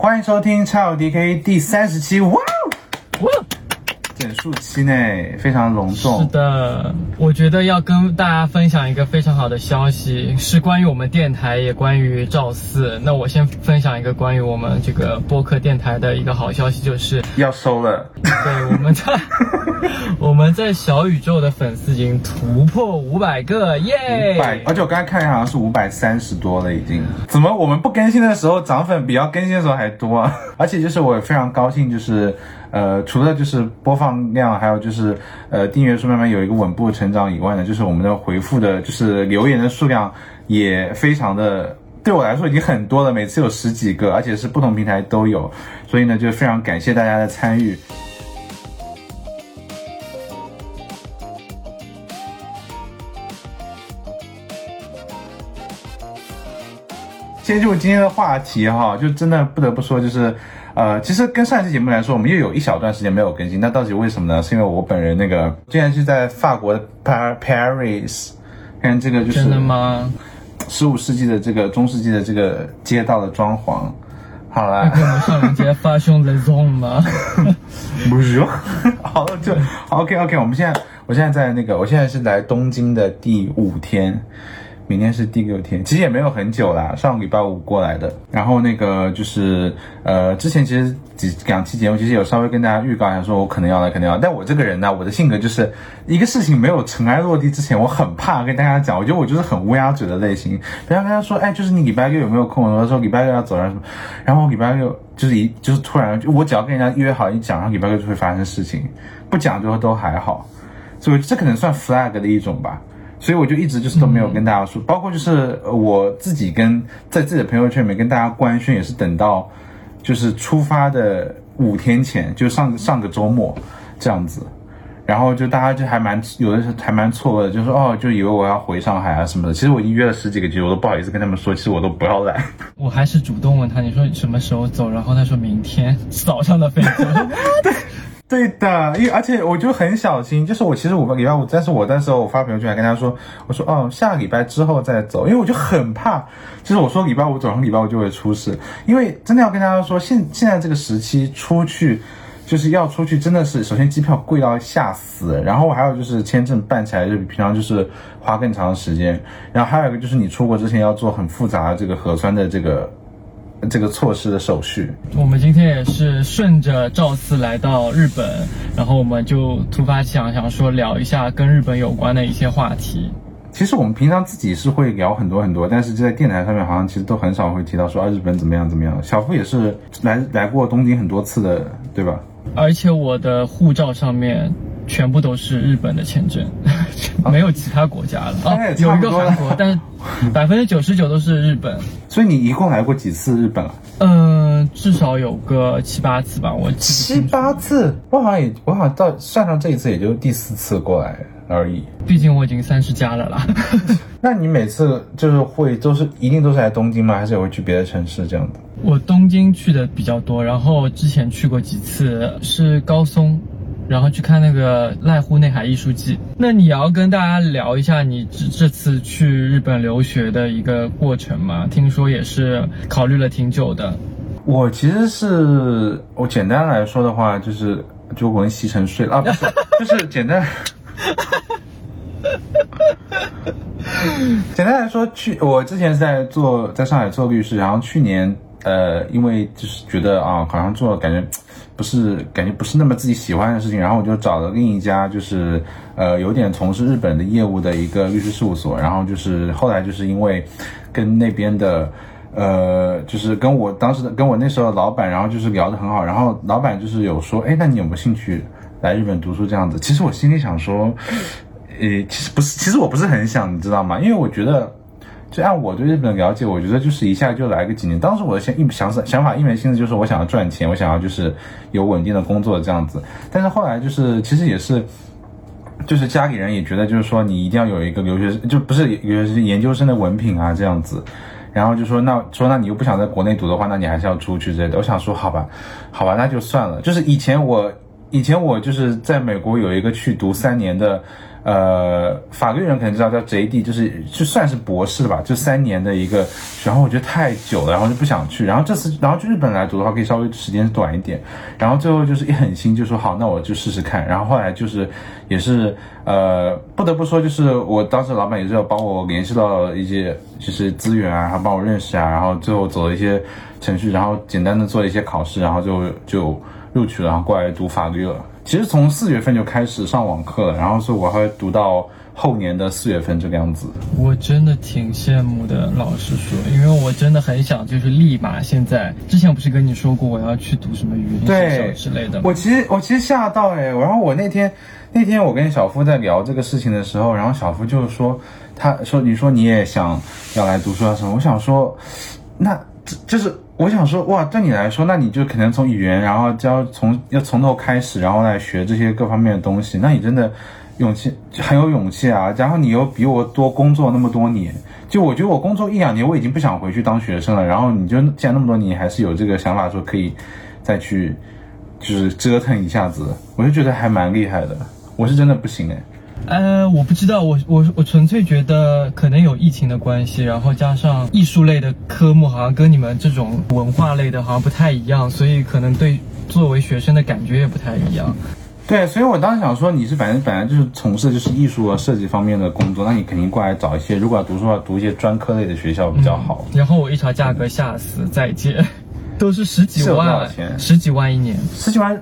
欢迎收听 x D K 第三十期，哇哦哇哦！整数期内，非常隆重。是的，我觉得要跟大家分享一个非常好的消息，是关于我们电台，也关于赵四。那我先分享一个关于我们这个播客电台的一个好消息，就是要收了。对，我们在 我们在小宇宙的粉丝已经突破五百个，耶！五百，而且我刚才看好像是五百三十多了，已经。怎么我们不更新的时候涨粉比要更新的时候还多啊？而且就是我非常高兴，就是。呃，除了就是播放量，还有就是呃订阅数慢慢有一个稳步成长以外呢，就是我们的回复的，就是留言的数量也非常的，对我来说已经很多了，每次有十几个，而且是不同平台都有，所以呢就非常感谢大家的参与。先进入今天的话题哈，就真的不得不说就是。呃，其实跟上一期节目来说，我们又有一小段时间没有更新，那到底为什么呢？是因为我本人那个，竟然是在法国的 Paris，看这个就是真的吗？十五世纪的这个中世纪的这个街道的装潢，好了，跟我们上一节发兄的装吗？不是，好了就 OK OK，我们现在我现在在那个，我现在是来东京的第五天。明天是第六天，其实也没有很久啦，上个礼拜五过来的。然后那个就是，呃，之前其实几两期节目其实有稍微跟大家预告一下，说我可能要来，可能要。但我这个人呢，我的性格就是一个事情没有尘埃落地之前，我很怕跟大家讲。我觉得我就是很乌鸦嘴的类型。不要跟他说，哎，就是你礼拜六有没有空？我说礼拜六要走，然后什么？然后我礼拜六就是一就是突然，我只要跟人家约好一讲，然后礼拜六就会发生事情。不讲就都还好，所以这可能算 flag 的一种吧。所以我就一直就是都没有跟大家说，包括就是我自己跟在自己的朋友圈里面跟大家官宣，也是等到就是出发的五天前，就上上个周末这样子，然后就大家就还蛮有的是还蛮错愕的，就说哦，就以为我要回上海啊什么的。其实我已经约了十几个局，我都不好意思跟他们说，其实我都不要来。我还是主动问他，你说什么时候走？然后他说明天早上的飞机。对。的，因为而且我就很小心，就是我其实五个礼拜五，但是我那时候我发朋友圈还跟他说，我说哦下个礼拜之后再走，因为我就很怕，就是我说礼拜五走，上礼拜五就会出事，因为真的要跟大家说，现现在这个时期出去，就是要出去真的是，首先机票贵到吓死，然后还有就是签证办起来就比平常就是花更长的时间，然后还有一个就是你出国之前要做很复杂的这个核酸的这个。这个措施的手续，我们今天也是顺着赵四来到日本，然后我们就突发奇想，想说聊一下跟日本有关的一些话题。其实我们平常自己是会聊很多很多，但是就在电台上面好像其实都很少会提到说啊日本怎么样怎么样。小夫也是来来过东京很多次的，对吧？而且我的护照上面。全部都是日本的签证，没有其他国家了。啊，有一个韩国，但是 百分之九十九都是日本。所以你一共来过几次日本啊？嗯，至少有个七八次吧。我七八次，我好像也，我好像到算上这一次，也就第四次过来而已。毕竟我已经三十加了啦。那你每次就是会都是一定都是来东京吗？还是也会去别的城市这样的？我东京去的比较多，然后之前去过几次是高松。然后去看那个濑户内海艺术季。那你要跟大家聊一下你这这次去日本留学的一个过程吗？听说也是考虑了挺久的。我其实是我简单来说的话，就是就我跟西城睡了啊，不是，就是简单。简单来说，去我之前是在做在上海做律师，然后去年呃，因为就是觉得啊，好像做感觉。不是感觉不是那么自己喜欢的事情，然后我就找了另一家，就是呃有点从事日本的业务的一个律师事务所，然后就是后来就是因为跟那边的呃就是跟我当时的跟我那时候的老板，然后就是聊得很好，然后老板就是有说，哎，那你有没有兴趣来日本读书这样子？其实我心里想说，呃，其实不是，其实我不是很想，你知道吗？因为我觉得。就按我对日本的了解，我觉得就是一下就来个几年。当时我的想一想想法一门心思就是我想要赚钱，我想要就是有稳定的工作这样子。但是后来就是其实也是，就是家里人也觉得就是说你一定要有一个留学就不是有研究生的文凭啊这样子。然后就说那说那你又不想在国内读的话，那你还是要出去之类的。我想说好吧，好吧，那就算了。就是以前我以前我就是在美国有一个去读三年的。呃，法律人可能知道叫 JD，就是就算是博士吧，就三年的一个，然后我觉得太久了，然后就不想去。然后这次，然后去日本来读的话，可以稍微时间短一点。然后最后就是一狠心就说好，那我就试试看。然后后来就是也是呃，不得不说，就是我当时老板也是要帮我联系到一些就是资源啊，还帮我认识啊，然后最后走了一些程序，然后简单的做了一些考试，然后就就录取了，然后过来读法律了。其实从四月份就开始上网课了，然后是我会读到后年的四月份这个样子。我真的挺羡慕的，老实说，因为我真的很想就是立马现在。之前不是跟你说过我要去读什么语音学校之类的吗？我其实我其实吓到哎，然后我那天那天我跟小夫在聊这个事情的时候，然后小夫就是说，他说你说你也想要来读书啊什么？我想说，那这就是。我想说，哇，对你来说，那你就可能从语言，然后教从要从头开始，然后来学这些各方面的东西，那你真的勇气很有勇气啊。然后你又比我多工作那么多年，就我觉得我工作一两年，我已经不想回去当学生了。然后你就既然那么多年还是有这个想法，说可以再去就是折腾一下子，我就觉得还蛮厉害的。我是真的不行哎。呃，我不知道，我我我纯粹觉得可能有疫情的关系，然后加上艺术类的科目好像跟你们这种文化类的好像不太一样，所以可能对作为学生的感觉也不太一样。对，所以我当时想说，你是反正本来就是从事就是艺术和设计方面的工作，那你肯定过来找一些，如果要读书的话，读一些专科类的学校比较好。然后我一查价格，吓死，再见，都是十几万，十几万一年，十几万，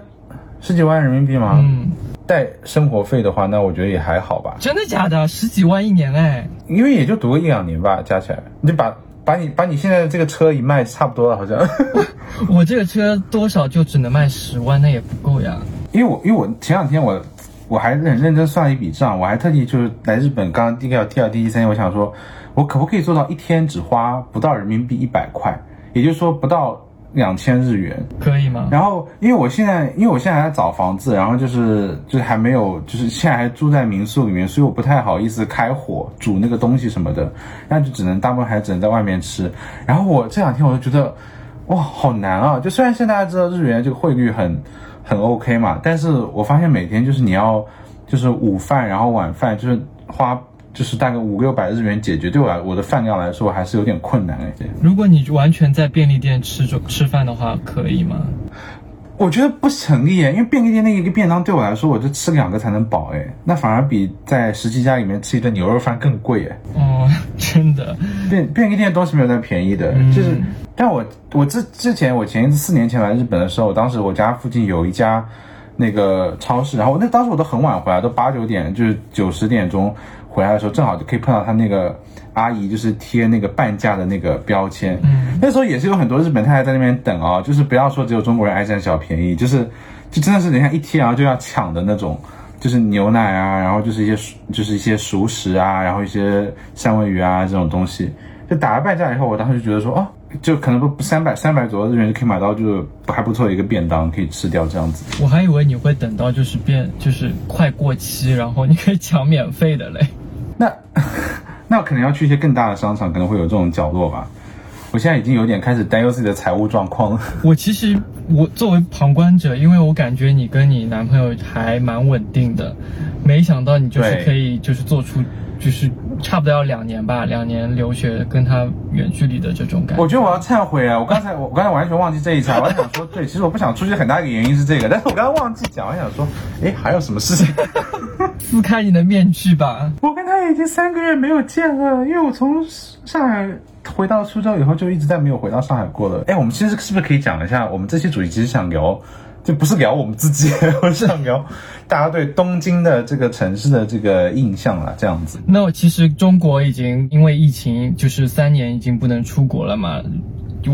十几万人民币吗？嗯。带生活费的话，那我觉得也还好吧。真的假的？十几万一年哎？因为也就读个一两年吧，加起来，你把把你把你现在的这个车一卖，差不多了，好像。我这个车多少就只能卖十万，那也不够呀。因为我因为我前两天我我还很认真算了一笔账，我还特地就是来日本，刚刚第一个要第二第三，我想说，我可不可以做到一天只花不到人民币一百块，也就是说不到。两千日元可以吗？然后，因为我现在，因为我现在还在找房子，然后就是就是还没有，就是现在还住在民宿里面，所以我不太好意思开火煮那个东西什么的，那就只能大部分还只能在外面吃。然后我这两天我就觉得，哇，好难啊！就虽然现在大家知道日元这个汇率很很 OK 嘛，但是我发现每天就是你要就是午饭，然后晚饭就是花。就是大概五六百日元解决，对我来我的饭量来说还是有点困难哎。如果你完全在便利店吃中吃饭的话，可以吗？我觉得不成立哎，因为便利店那一个便当对我来说，我就吃两个才能饱哎，那反而比在十七家里面吃一顿牛肉饭更贵哎。哦，真的，便便利店东西没有那便宜的，就是。但我我之之前我前一次四年前来日本的时候，当时我家附近有一家那个超市，然后那当时我都很晚回来，都八九点，就是九十点钟。回来的时候正好就可以碰到他那个阿姨，就是贴那个半价的那个标签。嗯，那时候也是有很多日本太太在那边等哦，就是不要说只有中国人爱占小便宜，就是就真的是人家一贴然后就要抢的那种，就是牛奶啊，然后就是一些就是一些熟食啊，然后一些三文鱼啊这种东西，就打了半价以后，我当时就觉得说哦，就可能不三百三百左右日元就可以买到，就还不错的一个便当可以吃掉这样子。我还以为你会等到就是变就是快过期，然后你可以抢免费的嘞。那 那可能要去一些更大的商场，可能会有这种角落吧。我现在已经有点开始担忧自己的财务状况了。我其实我作为旁观者，因为我感觉你跟你男朋友还蛮稳定的，没想到你就是可以就是做出。就是差不多要两年吧，两年留学跟他远距离的这种感觉。我觉得我要忏悔啊！我刚才我我刚才完全忘记这一茬，我还想说，对，其实我不想出去很大一个原因是这个，但是我刚刚忘记讲，我想说，哎，还有什么事情？撕开你的面具吧！我跟他已经三个月没有见了，因为我从上海回到苏州以后就一直在没有回到上海过了。哎，我们其实是不是可以讲一下，我们这期主题其实想聊。就不是聊我们自己，我是想聊大家对东京的这个城市的这个印象啊，这样子。那其实中国已经因为疫情，就是三年已经不能出国了嘛。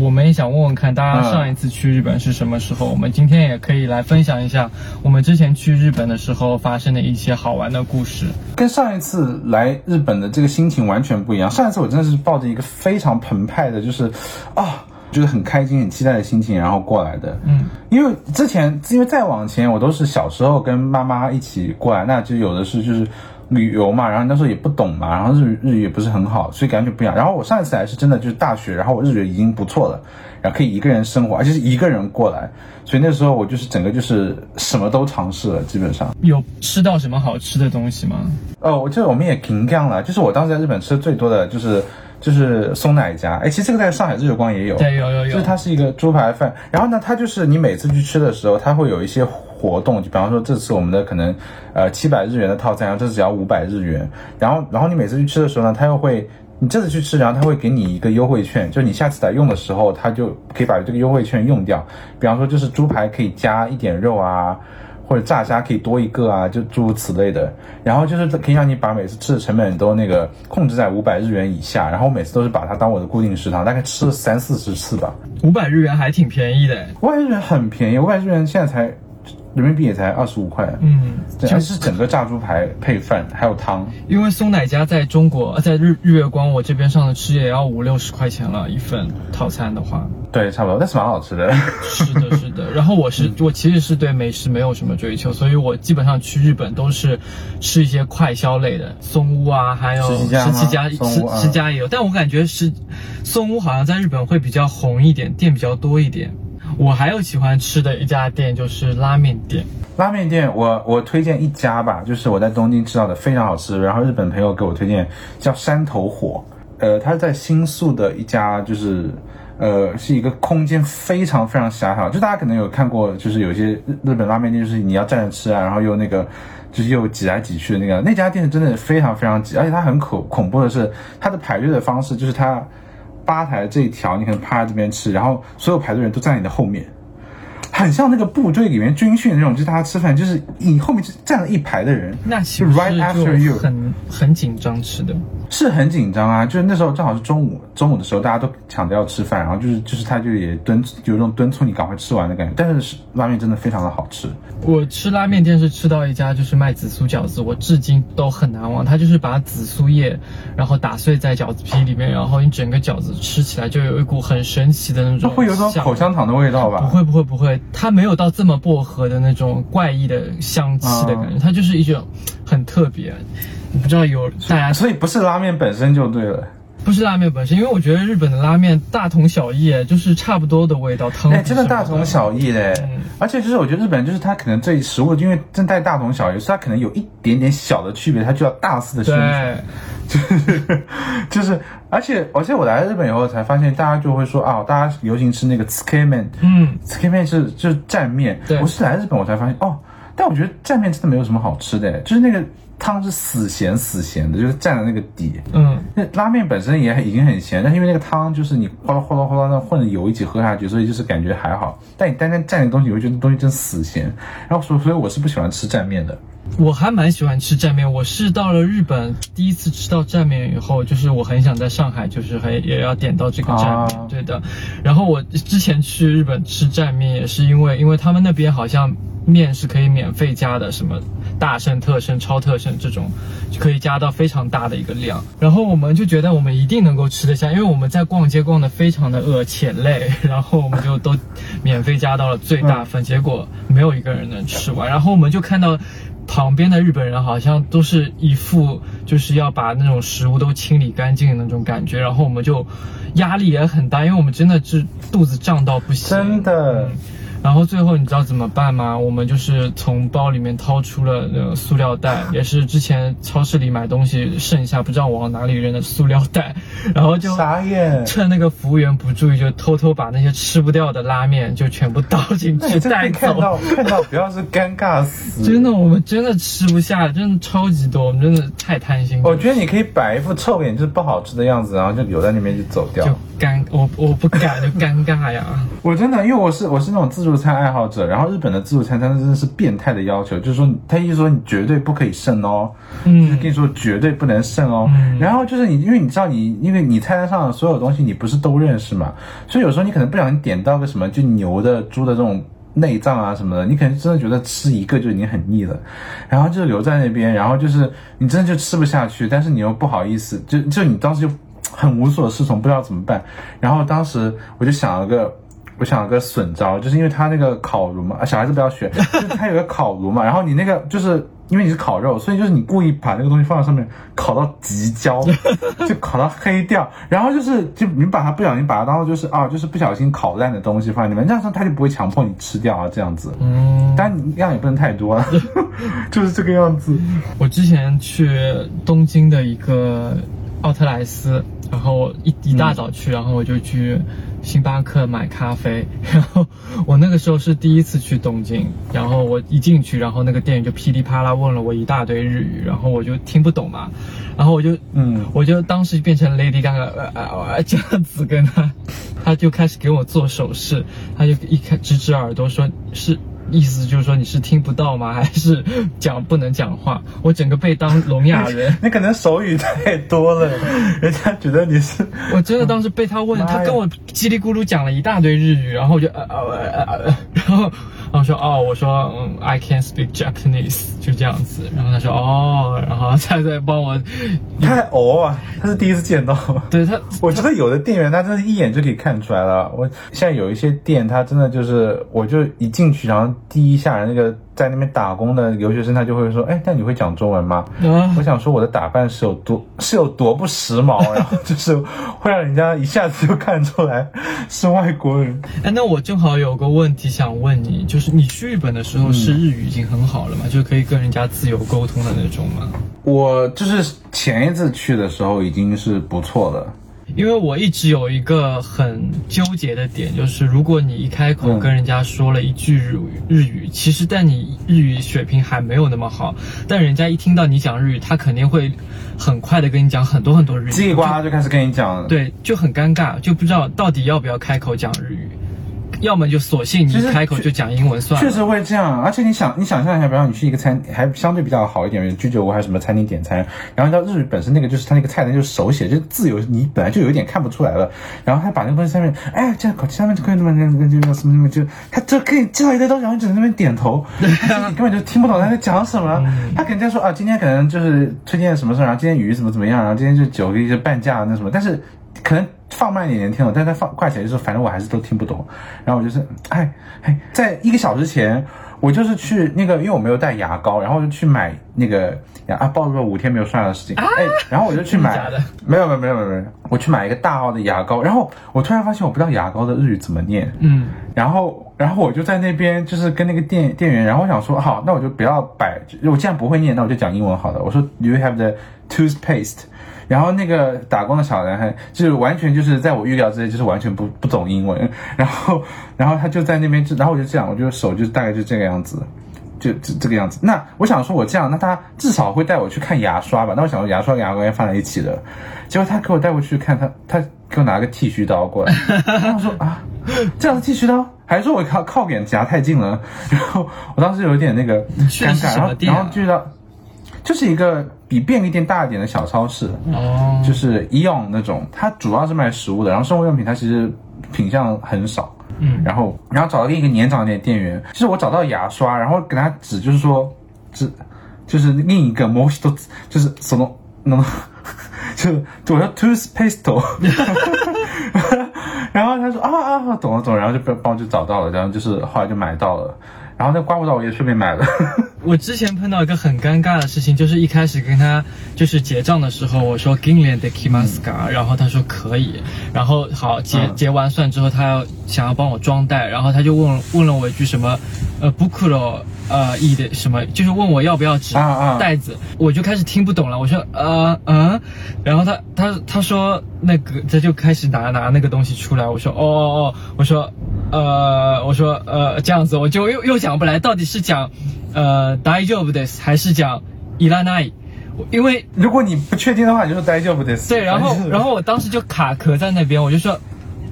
我们也想问问看，大家上一次去日本是什么时候？我们今天也可以来分享一下我们之前去日本的时候发生的一些好玩的故事。跟上一次来日本的这个心情完全不一样。上一次我真的是抱着一个非常澎湃的，就是啊。就是很开心、很期待的心情，然后过来的。嗯，因为之前，因为再往前，我都是小时候跟妈妈一起过来，那就有的是就是旅游嘛，然后那时候也不懂嘛，然后日语日语也不是很好，所以感觉不一样。然后我上一次来是真的就是大学，然后我日语已经不错了，然后可以一个人生活，而且是一个人过来，所以那时候我就是整个就是什么都尝试了，基本上。有吃到什么好吃的东西吗？哦，我记得我们也挺干了，就是我当时在日本吃的最多的就是就是松奶家，哎，其实这个在上海日月光也有，对，有有有，就是它是一个猪排饭，然后呢，它就是你每次去吃的时候，它会有一些活动，就比方说这次我们的可能呃七百日元的套餐，然后这次只要五百日元，然后然后你每次去吃的时候呢，他又会你这次去吃，然后他会给你一个优惠券，就你下次来用的时候，他就可以把这个优惠券用掉，比方说就是猪排可以加一点肉啊。或者炸虾可以多一个啊，就诸如此类的。然后就是可以让你把每次吃的成本都那个控制在五百日元以下。然后我每次都是把它当我的固定食堂，大概吃了三四十次吧。五百日元还挺便宜的，五百日元很便宜，五百日元现在才人民币也才二十五块。嗯，就是整个炸猪排配饭还有汤。因为松奶家在中国，在日日月光我这边上的吃也要五六十块钱了一份套餐的话。对，差不多，但是蛮好吃的。是的，是的。然后我是我其实是对美食没有什么追求，所以我基本上去日本都是吃一些快消类的，松屋啊，还有十七家，十十家也有。但我感觉是松屋好像在日本会比较红一点，店比较多一点。我还有喜欢吃的一家店就是拉面店。拉面店，我我推荐一家吧，就是我在东京吃到的非常好吃，然后日本朋友给我推荐叫山头火，呃，它是在新宿的一家就是。呃，是一个空间非常非常狭小，就大家可能有看过，就是有些日日本拉面店，就是你要站着吃啊，然后又那个，就是又挤来挤去的那个，那家店真的非常非常挤，而且它很恐恐怖的是，它的排队的方式就是它吧台这一条，你可能趴在这边吃，然后所有排队人都在你的后面。很像那个部队里面军训那种，就是大家吃饭，就是你后面站了一排的人，那其实就很很紧张吃的，是很紧张啊。就是那时候正好是中午，中午的时候大家都抢着要吃饭，然后就是就是他就也敦有种敦促你赶快吃完的感觉。但是拉面真的非常的好吃。我吃拉面店是吃到一家就是卖紫苏饺子，我至今都很难忘。他就是把紫苏叶然后打碎在饺子皮里面，然后你整个饺子吃起来就有一股很神奇的那种，会有种口香糖的味道吧？不会不会不会。它没有到这么薄荷的那种怪异的香气的感觉，它就是一种很特别，不知道有大家，所以不是拉面本身就对了，不是拉面本身，因为我觉得日本的拉面大同小异，就是差不多的味道，汤真的大同小异嘞，而且就是我觉得日本就是它可能这食物因为正在大同小异，所以它可能有一点点小的区别，它就要大肆的宣传。就是 就是，而且而且我来日本以后才发现，大家就会说啊，大家流行吃那个 s k e m e n 嗯。s k e m e n 是就是蘸面。对，我是来日本我才发现哦，但我觉得蘸面真的没有什么好吃的，就是那个汤是死咸死咸的，就是蘸的那个底。嗯，那拉面本身也已经很咸，但是因为那个汤就是你哗啦哗啦哗啦那混着油一起喝下去，所以就是感觉还好。但你单单蘸的东西，你会觉得东西真死咸。然后所所以我是不喜欢吃蘸面的。我还蛮喜欢吃蘸面，我是到了日本第一次吃到蘸面以后，就是我很想在上海，就是还也要点到这个蘸面，对的。然后我之前去日本吃蘸面也是因为，因为他们那边好像面是可以免费加的，什么大盛、特盛、超特盛这种，就可以加到非常大的一个量。然后我们就觉得我们一定能够吃得下，因为我们在逛街逛得非常的饿且累，然后我们就都免费加到了最大份，结果没有一个人能吃完。然后我们就看到。旁边的日本人好像都是一副就是要把那种食物都清理干净的那种感觉，然后我们就压力也很大，因为我们真的是肚子胀到不行，真的。然后最后你知道怎么办吗？我们就是从包里面掏出了那个塑料袋，也是之前超市里买东西剩下不知道往哪里扔的塑料袋，然后就傻眼，趁那个服务员不注意，就偷偷把那些吃不掉的拉面就全部倒进去带走。看到 看到不要是尴尬死，真的我们真的吃不下，真的超级多，我们真的太贪心。我觉得你可以摆一副臭脸就是不好吃的样子，然后就留在那边就走掉。就尴我我不敢就尴尬呀。我真的因为我是我是那种自助。餐爱好者，然后日本的自助餐真的真的是变态的要求，就是说他意思说你绝对不可以剩哦，嗯，跟你说绝对不能剩哦，然后就是你因为你知道你因为你菜单上的所有东西你不是都认识嘛，所以有时候你可能不小心点到个什么就牛的、猪的这种内脏啊什么的，你可能真的觉得吃一个就已经很腻了，然后就留在那边，然后就是你真的就吃不下去，但是你又不好意思，就就你当时就很无所适从，不知道怎么办，然后当时我就想了个。我想了个损招，就是因为他那个烤炉嘛，小孩子不要学，就是他有个烤炉嘛，然后你那个就是因为你是烤肉，所以就是你故意把那个东西放在上面烤到极焦，就烤到黑掉，然后就是就你把它不小心把它当做就是啊，就是不小心烤烂的东西放在里面，这样子它就不会强迫你吃掉啊，这样子。嗯，但你量也不能太多了，就是这个样子。我之前去东京的一个奥特莱斯，然后一一大早去，然后我就去星巴克买咖啡，然后我那个时候是第一次去东京，然后我一进去，然后那个店员就噼里啪啦问了我一大堆日语，然后我就听不懂嘛，然后我就嗯我就当时变成 Lady Gaga 呃呃呃这样子跟他，他就开始给我做手势，他就一开直指耳朵说是。意思就是说你是听不到吗？还是讲不能讲话？我整个被当聋哑人。你可能手语太多了，人家觉得你是。我真的当时被他问，他跟我叽里咕噜讲了一大堆日语，然后我就呃呃呃呃，呃然后然后说哦，我说嗯，I can speak Japanese，就这样子。然后他说哦，然后他在帮我，太哦啊！他是第一次见到。对他，我觉得有的店员他真的一眼就可以看出来了。我现在有一些店，他真的就是，我就一进去，然后第一下那个在那边打工的留学生，他就会说：“哎，那你会讲中文吗？”啊我想说我的打扮是有多 是有多不时髦，然后就是会让人家一下子就看出来是外国人。哎，那我正好有个问题想问你，就是你去日本的时候是日语已经很好了吗？就可以跟人家自由沟通的那种吗？我就是前一次去的时候已经是不错了。因为我一直有一个很纠结的点，就是如果你一开口嗯。跟人家说了一句日语，日语其实但你日语水平还没有那么好，但人家一听到你讲日语，他肯定会很快的跟你讲很多很多日语，叽里呱啦就开始跟你讲了，对，就很尴尬，就不知道到底要不要开口讲日语，要么就索性你开口就讲英文算了。确实会这样，而且你想，你想象一下，比方你去一个餐，还相对比较好一点，居酒屋还是什么餐厅点餐，然后到日语本身那个就是他那个菜单就是手写，就是字有你本来就有一点看不出来了，然后他把那个东西上面，哎，这样搞下面就可以那么那 个那个什么什么，就他就可以介绍一堆东西，然后你只能在那边点头，但是你根本就听不懂他在讲什么。他肯定在说啊，今天可能就是推荐什么事儿，然后今天鱼怎么怎么样，然后今天就酒一些半价那什么，但是可能放慢一点点听懂，但是他放快起来就是反正我还是都听不懂。然后我就是，哎哎，在一个小时前，我就是去那个，因为我没有带牙膏，然后我就去买那个牙啊，暴露了五天没有刷牙的事情，哎，然后我就去买没有没有没有没有没有，我去买一个大号的牙膏，然后我突然发现我不知道牙膏的日语怎么念，嗯，然后，然后我就在那边就是跟那个店店员，然后我想说，好，那我就不要摆，我既然不会念，那我就讲英文好了。我说，Do you have the toothpaste？然后那个打工的小男孩就是完全就是在我预料之内，就是完全不不懂英文。然后，然后他就在那边，就然后我就这样，我就手就大概就这个样子。就这这个样子，那我想说，我这样，那他至少会带我去看牙刷吧？那我想说，牙刷跟牙膏应该放在一起的，结果他给我带过去看，他他给我拿个剃须刀过来，然后我说啊，这样的剃须刀，还是说我靠靠脸夹太近了？然后我当时有一点那个尴尬，然后然后就到就是一个比便利店大一点的小超市，哦，就是 Eon 那种，它主要是卖食物的，然后生活用品它其实品相很少。嗯然后然后找到另一个年长一点的店员，其实我找到牙刷，然后给他指，就是说指就是另一个 m o s t 就是什么那种，就就我说 toothpaste，然后他说啊啊懂了懂了，然后就帮帮我就找到了，然后就是后来就买到了，然后那刮胡刀我也顺便买了。我之前碰到一个很尴尬的事情，就是一开始跟他就是结账的时候，我说 g i n l n de kimaska，、然后他说可以，然后好结、嗯。结完算之后，他要想要帮我装袋，然后他就问问了我一句什么，呃 bukuro 呃 e 的什么，就是问我要不要纸啊啊袋子，我就开始听不懂了，我说呃嗯，然后他他他说那个他就开始拿拿那个东西出来，我说哦哦哦，我说呃我说呃这样子，我就又又想不来到底是讲呃大丈夫です还是讲いらない，我因为如果你不确定的话，你就说大丈夫です。对，然后反正然后我当时就卡壳在那边，我就说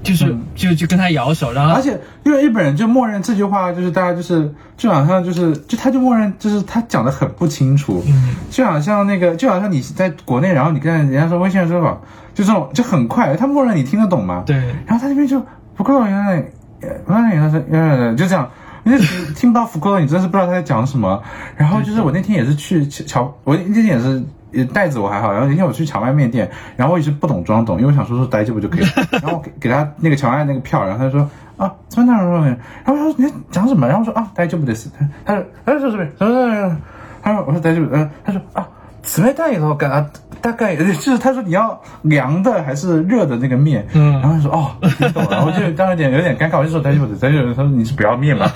就是、嗯就就跟他摇手，然后而且因为日本人就默认这句话，就是大家就是就好像就是就他就默认就是他讲的很不清楚，嗯就好像那个就好像你在国内，然后你跟人家说微信支付宝，就这种就很快，他默认你听得懂吗？对然后他那边就不够原来不然原来是原来就这样。 你就听不到福克你真是不知道他在讲什么。然后就是我那天也是去荞，我那天也是呃袋子我还好，然后那天我去荞麦面店，然后我一直不懂装懂，因为我想说说待这不就可以了，然后我给给他那个荞麦那个票，然后他就说啊怎么那然后他说你在讲什么？然后我说啊待这不得死，他说他说这边什么什么，他说我说大丈夫，嗯，他说啊。冷たいのかな大概就是他说你要凉的还是热的那个面，嗯然后就说哦，听懂了，然后就当时有点有点尴尬，我就说大丈夫大丈夫，他说你是不要面吧，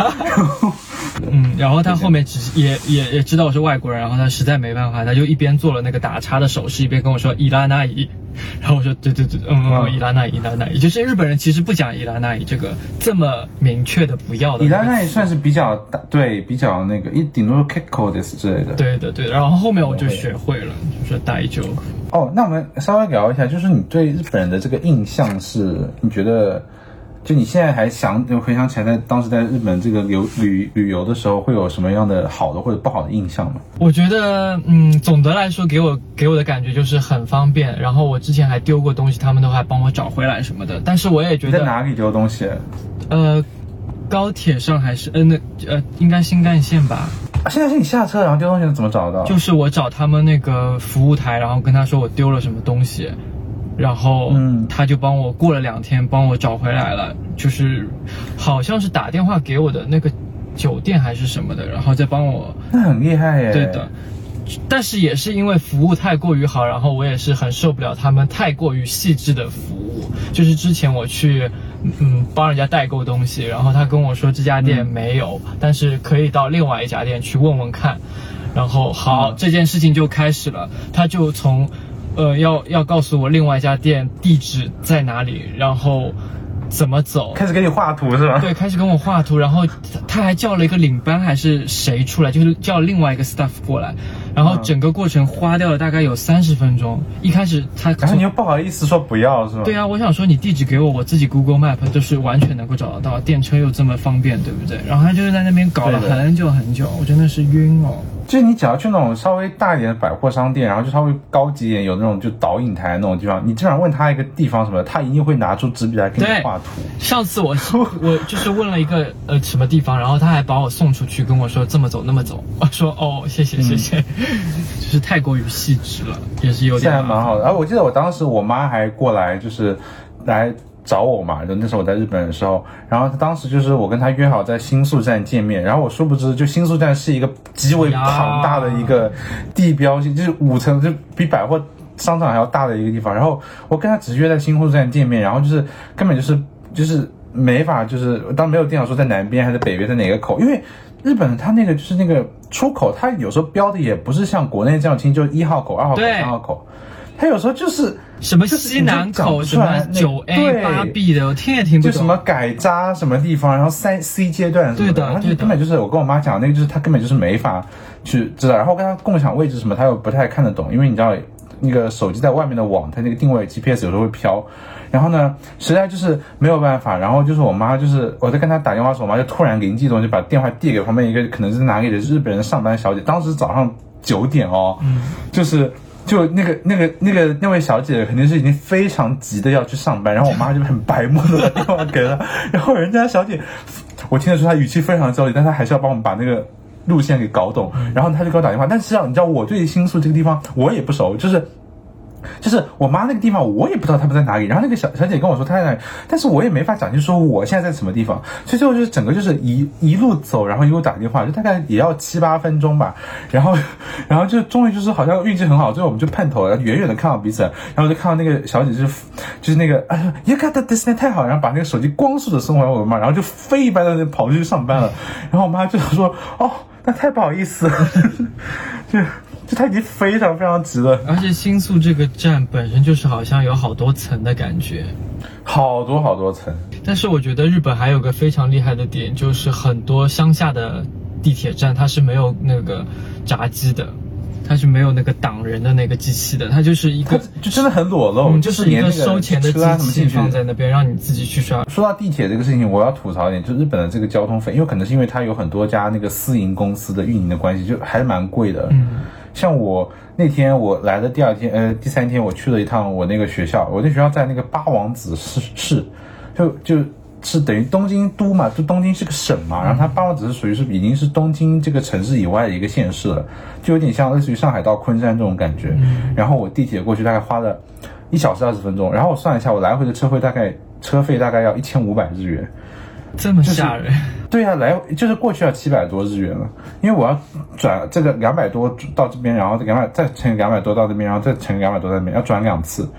嗯，然后他后面只是也也也知道我是外国人，然后他实在没办法，他就一边做了那个打叉的手势，一边跟我说伊拉那伊，然后我说对对对，嗯嗯，伊拉那伊伊拉那伊，就是日本人其实不讲伊拉那伊这个这么明确的不要的伊那个词，拉那也算是比较大，对，比较那个一顶多 Kiko 的之类的。对的对的，然后后面我就学 会了，就是带就。哦，那我们稍微聊一下，就是你对日本人的这个印象是，你觉得，就你现在还想回想起来，在当时在日本这个游旅旅游的时候，会有什么样的好的或者不好的印象吗？我觉得，嗯，总的来说给我给我的感觉就是很方便。然后我之前还丢过东西，他们都还帮我找回来什么的。但是我也觉得，在哪里丢东西？呃，高铁上还是嗯那呃应该新干线吧，啊现在是你下车然后丢东西，怎么找得到？就是我找他们那个服务台，然后跟他说我丢了什么东西，然后嗯他就帮我过了两天帮我找回来了，就是好像是打电话给我的那个酒店还是什么的，然后再帮我那很厉害耶。对的，但是也是因为服务太过于好，然后我也是很受不了他们太过于细致的服务。就是之前我去，嗯，帮人家代购东西，然后他跟我说这家店没有，但是可以到另外一家店去问问看。然后好，嗯这件事情就开始了，他就从，呃，要要告诉我另外一家店地址在哪里，然后怎么走，开始给你画图是吧？对，开始跟我画图，然后他他还叫了一个领班还是谁出来，就是叫另外一个 staff 过来，然后嗯整个过程花掉了大概有三十分钟。一开始他然后你又不好意思说不要是吧？对啊，我想说你地址给我，我自己 Google Map 就是完全能够找得到，电车又这么方便，对不对？然后他就是在那边搞了很久很久，我真的是晕哦。就是你只要去那种稍微大一点的百货商店，然后就稍微高级一点，有那种就导引台那种地方，你基本上问他一个地方什么，他一定会拿出纸笔来给你画图。上次我我就是问了一个呃什么地方，然后他还把我送出去，跟我说这么走那么走。我说哦谢谢谢谢，就是太过于细致了，也是有点这点还蛮好的。然后我记得我当时我妈还过来，就是来找我嘛，就那时候我在日本的时候，然后她当时就是我跟她约好在新宿站见面，然后我殊不知就新宿站是一个极为庞大的一个地标性，就是五层，就比百货商场还要大的一个地方。然后我跟她只是约在新宿站见面，然后就是根本就是就是没法就是当没有电脑说在南边还是北边在哪个口，因为。日本它那个就是那个出口，它有时候标的也不是像国内这样清，就是一号口、二号口、对三号口，它有时候就是什么西南口，你就什么九 A 对。八 B 的，我听也听不懂。就什么改扎什么地方，然后三 C 阶段什么对的然后就对的。根本就是我跟我妈讲，那个就是她根本就是没法去知道，然后跟她共享位置什么，她又不太看得懂，因为你知道那个手机在外面的网，它那个定位 GPS 有时候会飘。然后呢，实在就是没有办法，然后就是我妈，就是我在跟她打电话的时候，我妈就突然灵机一动，就把电话递给旁边一个可能是哪里的日本人上班小姐，当时早上九点哦，就是就那个那个那个那位小姐肯定是已经非常急的要去上班，然后我妈就很白目的把电话给她，然后人家小姐，我听得出她语气非常焦急，但她还是要帮我们把那个路线给搞懂，然后他就给我打电话，但实际上你知道我对新宿这个地方我也不熟，就是。就是我妈那个地方，我也不知道他们在哪里。然后那个小小姐跟我说她在哪里，但是我也没法讲，就说我现在在什么地方。所以最后就是整个就是一一路走，然后一路打电话，就大概也要七八分钟吧。然后，然后就终于就是好像运气很好，最后我们就碰头了，远远的看到彼此，然后就看到那个小姐就是就是那个哎呀，也看到 Disney 太好，然后把那个手机光速的送回我妈，然后就飞一般的跑出去上班了。然后我妈就说哦，那太不好意思了，就就它已经非常非常急了。而且新宿这个站本身就是好像有好多层的感觉。好多好多层，但是我觉得日本还有个非常厉害的点，就是很多乡下的地铁站它是没有那个闸机的，它是没有那个挡人的那个机器的，它就是一个就真的很裸露，嗯，就是一个收钱的机器放在那边，让你自己去刷。说到地铁这个事情，我要吐槽一点，就日本的这个交通费，因为可能是因为它有很多家那个私营公司的运营的关系，就还是蛮贵的。嗯，像我那天我来的第二天，呃，第三天我去了一趟我那个学校，我那学校在那个八王子市市，就就是等于东京都嘛，就东京是个省嘛，然后它八王子是属于是已经是东京这个城市以外的一个县市了，就有点像类似于上海到昆山这种感觉。然后我地铁过去大概花了一小时二十分钟，然后我算了一下，我来回的车费大概车费大概要一千五百日元。这么吓人。对呀、来就是过去要七百多日元了，因为我要转这个两百多到这边，然后两百再乘以两百多到这边，然后再乘以两百多到那边，要转两次，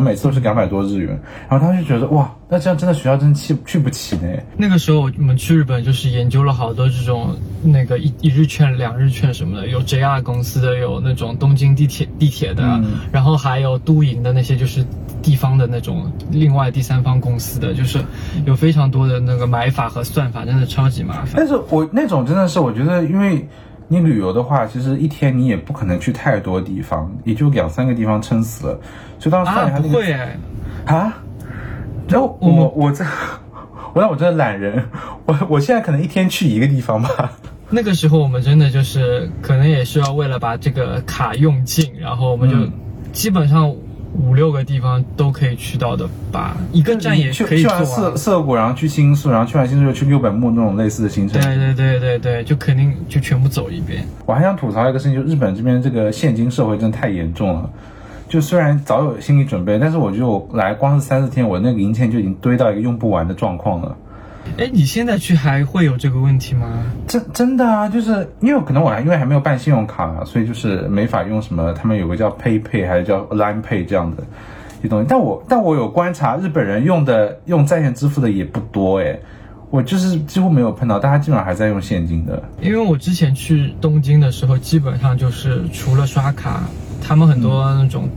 每次都是两百多日元，然后他就觉得哇，那这样真的学校真去去不起呢。那个时候我们去日本就是研究了好多这种那个一一日券、两日券什么的，有 JR 公司的，有那种东京地铁地铁的，嗯然后还有都营的那些就是地方的那种另外第三方公司的，就是有非常多的那个买法和算法，真的超级麻烦。但是我那种真的是，我觉得，因为你旅游的话，其实一天你也不可能去太多地方，也就两三个地方撑死了。所以当时算啊一下，那个不会哎，啊，然后我们我我这，我让我真的懒人，我我现在可能一天去一个地方吧。那个时候我们真的就是可能也是要为了把这个卡用尽，然后我们就嗯基本上五六个地方都可以去到的吧，一个站也去可以去完涩。涩谷，然后去新宿，然后去完新宿又去六本木那种类似的行程。对对对对对，就肯定就全部走一遍。我还想吐槽一个事情，就日本这边这个现金社会真的太严重了。就虽然早有心理准备，但是我觉得我来光是三四天，我那个零钱就已经堆到一个用不完的状况了。哎，你现在去还会有这个问题吗？真真的啊，就是因为可能我还因为还没有办信用卡啊，所以就是没法用什么，他们有个叫 PayPay 还是叫 Line Pay 这样的一些东西。但我但我有观察，日本人用的用在线支付的也不多哎，我就是几乎没有碰到，大家基本上还在用现金的。因为我之前去东京的时候，基本上就是除了刷卡，他们很多那种，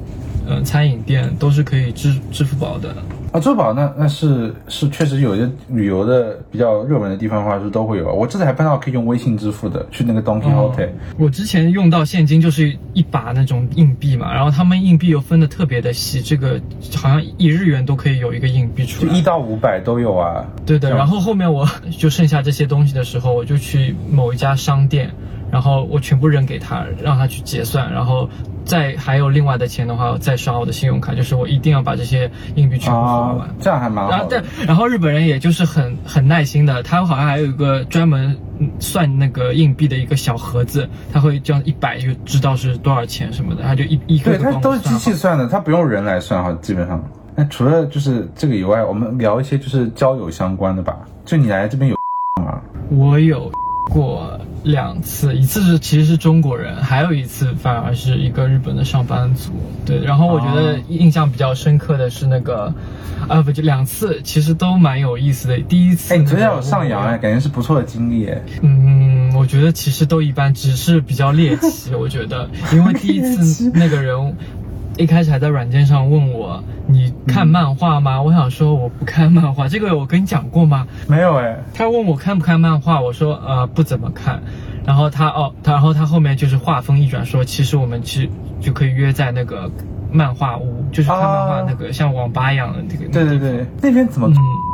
呃，餐饮店都是可以支支付宝的。啊，支付宝那那是是确实有些旅游的比较热门的地方的话是都会有。我这次还碰到可以用微信支付的，去那个 Don Quixote，、我之前用到现金就是一把那种硬币嘛，然后他们硬币又分的特别的细，这个好像一日元都可以有一个硬币出来。就一到五百都有啊。对的，然后后面我 就剩下这些东西的时候，我就去某一家商店，然后我全部扔给他，让他去结算，然后再还有另外的钱的话，我再刷我的信用卡，就是我一定要把这些硬币全部花完。啊，这样还蛮然后对好的。，然后日本人也就是很很耐心的，他好像还有一个专门嗯算那个硬币的一个小盒子，他会这样一摆就知道是多少钱什么的，他就一一个对，个帮它都是机器算的，他不用人来算哈，基本上。那除了就是这个以外，我们聊一些就是交友相关的吧。就你来这边有 吗？我有过两次，一次是其实是中国人，还有一次反而是一个日本的上班族。对，然后我觉得哦印象比较深刻的是那个，啊不就两次，其实都蛮有意思的。第一次，哎，你昨天有上扬哎，，感觉是不错的经历哎。嗯，我觉得其实都一般，只是比较猎奇。我觉得，因为第一次 那个人。一开始还在软件上问我你看漫画吗？我想说我不看漫画，这个我跟你讲过吗？没有哎，他问我看不看漫画，我说呃不怎么看。然后他哦，他然后他后面就是话锋一转说，其实我们其实就可以约在那个漫画屋，就是看漫画啊那个、像网吧一样的那个。对对对，那边怎么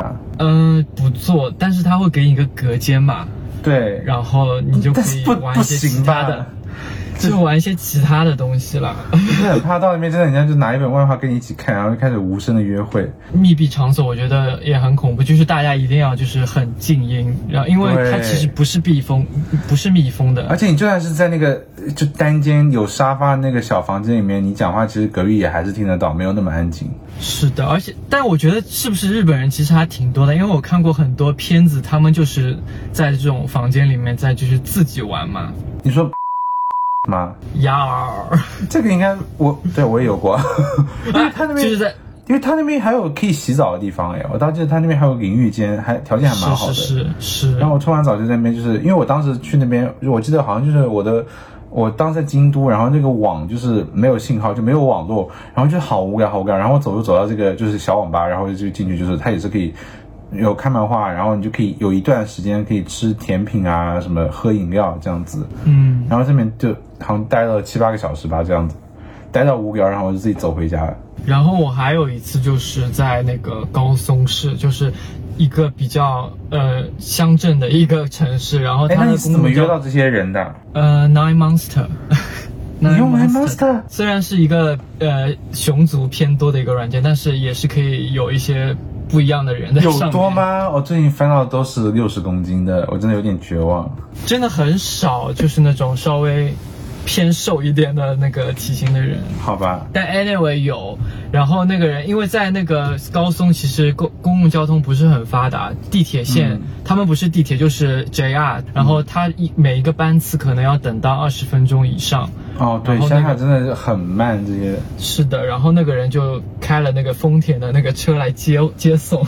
啊？嗯、呃，不做，但是他会给你一个隔间嘛，对，然后你就可以玩一些其他的，就玩一些其他的东西了。就是很怕到那边真的人家就拿一本漫画跟你一起看，然后就开始无声的约会。密闭场所我觉得也很恐怖，就是大家一定要就是很静音，然后因为它其实不是避风，不是密封的，而且你就算是在那个就单间有沙发那个小房间里面，你讲话其实隔壁也还是听得到，没有那么安静。是的，而且，但我觉得是不是日本人其实还挺多的，因为我看过很多片子，他们就是在这种房间里面在就是自己玩嘛。你说吗？呀儿，这个应该我对我也有过，因为他那边就是在因为他那边还有可以洗澡的地方哎，我当时记得他那边还有淋浴间，还条件还蛮好的。是是是是然后我冲完澡就在那边，就是因为我当时去那边，我记得好像就是我的，我当时在京都，然后那个网就是没有信号，就没有网络，然后就好无聊，好无聊。然后我走就走到这个就是小网吧，然后就进去，就是它也是可以有看漫画，然后你就可以有一段时间可以吃甜品啊，什么喝饮料这样子。嗯，然后这边就好像待了七八个小时吧，这样子，待到无聊，然后我就自己走回家了。然后我还有一次就是在那个高松市，就是一个比较呃乡镇的一个城市，然后哎，它的那你是怎么约到这些人的？呃 Nine Monster。你用 Nine Monster？虽然是一个呃熊族偏多的一个软件，但是也是可以有一些不一样的人在上有。多？吗？我最近翻到的都是六十公斤的，我真的有点绝望。真的很少，就是那种稍微偏瘦一点的那个体型的人。好吧，但 anyway 有，然后那个人因为在那个高松，其实公公共交通不是很发达，地铁线、嗯他们不是地铁就是 JR，然后他一每一个班次可能要等到二十分钟以上。哦，对，然后那个乡下真的是很慢，这些是的，然后那个人就开了那个丰田的那个车来接接送。